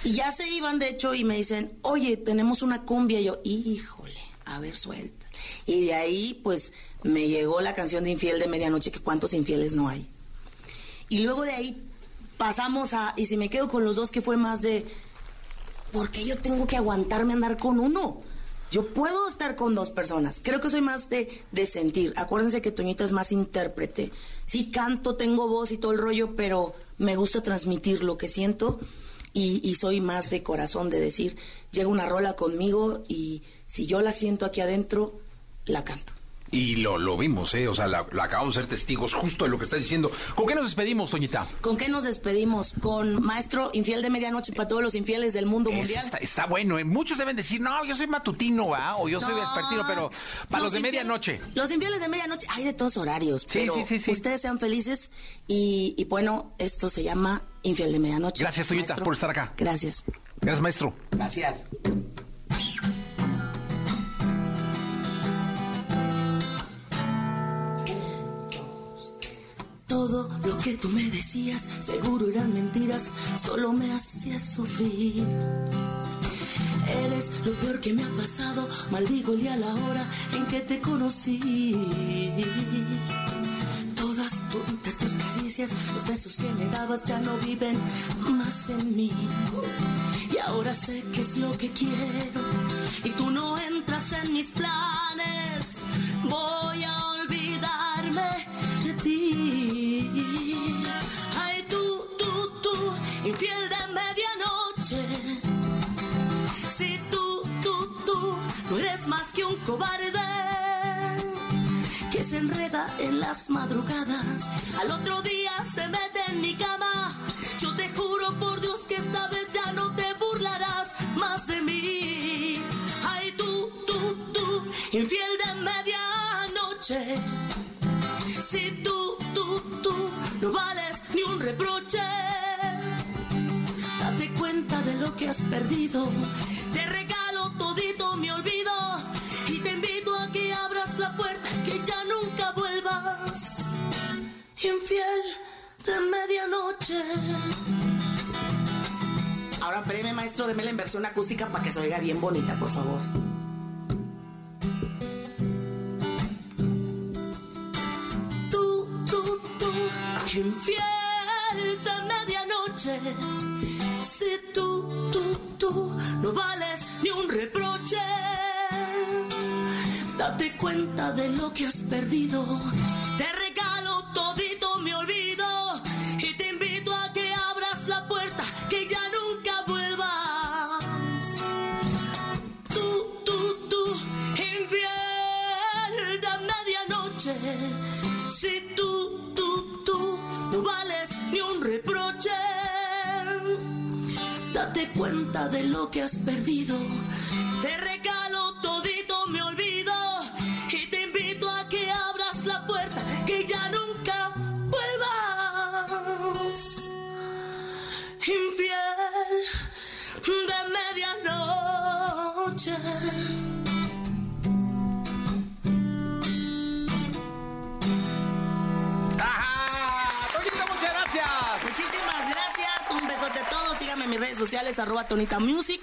Y ya se iban, de hecho, y me dicen, oye, tenemos una cumbia. Y yo, híjole, a ver, suelta. Y de ahí, pues, me llegó la canción de Infiel de Medianoche, que cuántos infieles no hay. Y luego de ahí pasamos a, y si me quedo con los dos, que fue más de, ¿por qué yo tengo que aguantarme andar con uno? Yo puedo estar con dos personas. Creo que soy más de, de sentir. Acuérdense que Toñita es más intérprete. Sí canto, tengo voz y todo el rollo, pero me gusta transmitir lo que siento y, y soy más de corazón, de decir, llega una rola conmigo y si yo la siento aquí adentro, la canto. Y lo, lo vimos, ¿eh? O sea, la, la acabamos de ser testigos justo de lo que estás diciendo. ¿Con qué nos despedimos, Toñita? ¿Con qué nos despedimos? Con Maestro Infiel de Medianoche para todos los infieles del mundo Eso mundial. está, está bueno, ¿eh? Muchos deben decir, no, yo soy matutino, ¿va? O yo soy No. vespertino, pero para los, de infieles- medianoche. Los infieles de medianoche, hay de todos horarios. Sí, pero sí, sí, sí. Ustedes sean felices y, y bueno, esto se llama Infiel de medianoche. Gracias, Toñita, Maestro. por estar acá. Gracias. Gracias, maestro. Gracias. Todo lo que tú me decías, seguro eran mentiras, solo me hacías sufrir. Eres lo peor que me ha pasado, maldigo el día la hora en que te conocí. Todas tus caricias, los besos que me dabas ya no viven más en mí. Y ahora sé qué es lo que quiero y tú no entras en mis planes. Voy a olvidarme de ti. Infiel de medianoche. Si tú, tú, tú no eres más que un cobarde que se enreda en las madrugadas, al otro día se mete en mi cama. Yo te juro por Dios que has perdido. Te regalo todito mi olvido. Y te invito a que abras la puerta, que ya nunca vuelvas. Infiel de medianoche. Ahora, espéreme, maestro, démela en versión acústica para que se oiga bien bonita, por favor. Tú, tú, tú, infiel de medianoche. Si tú, tú, tú no vales ni un reproche, date cuenta de lo que has perdido. Te regalo todito mi olvido y te invito a que abras la puerta, que ya nunca vuelvas. Tú, tú, tú, infiel de medianoche. Si tú, tú, tú no vales ni un reproche, cuenta de lo que has perdido. Te regalo todito, me olvido y te invito a que abras la puerta, que ya nunca vuelvas. Infiel de medianoche. En mis redes sociales, arroba Tonita Music.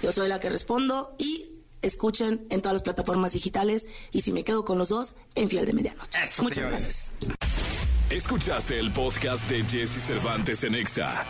Yo soy la que respondo y escuchen en todas las plataformas digitales. Y si me quedo con los dos, en Fiel de Medianoche. Muchas gracias. Escuchaste el podcast de Jesse Cervantes en Exa.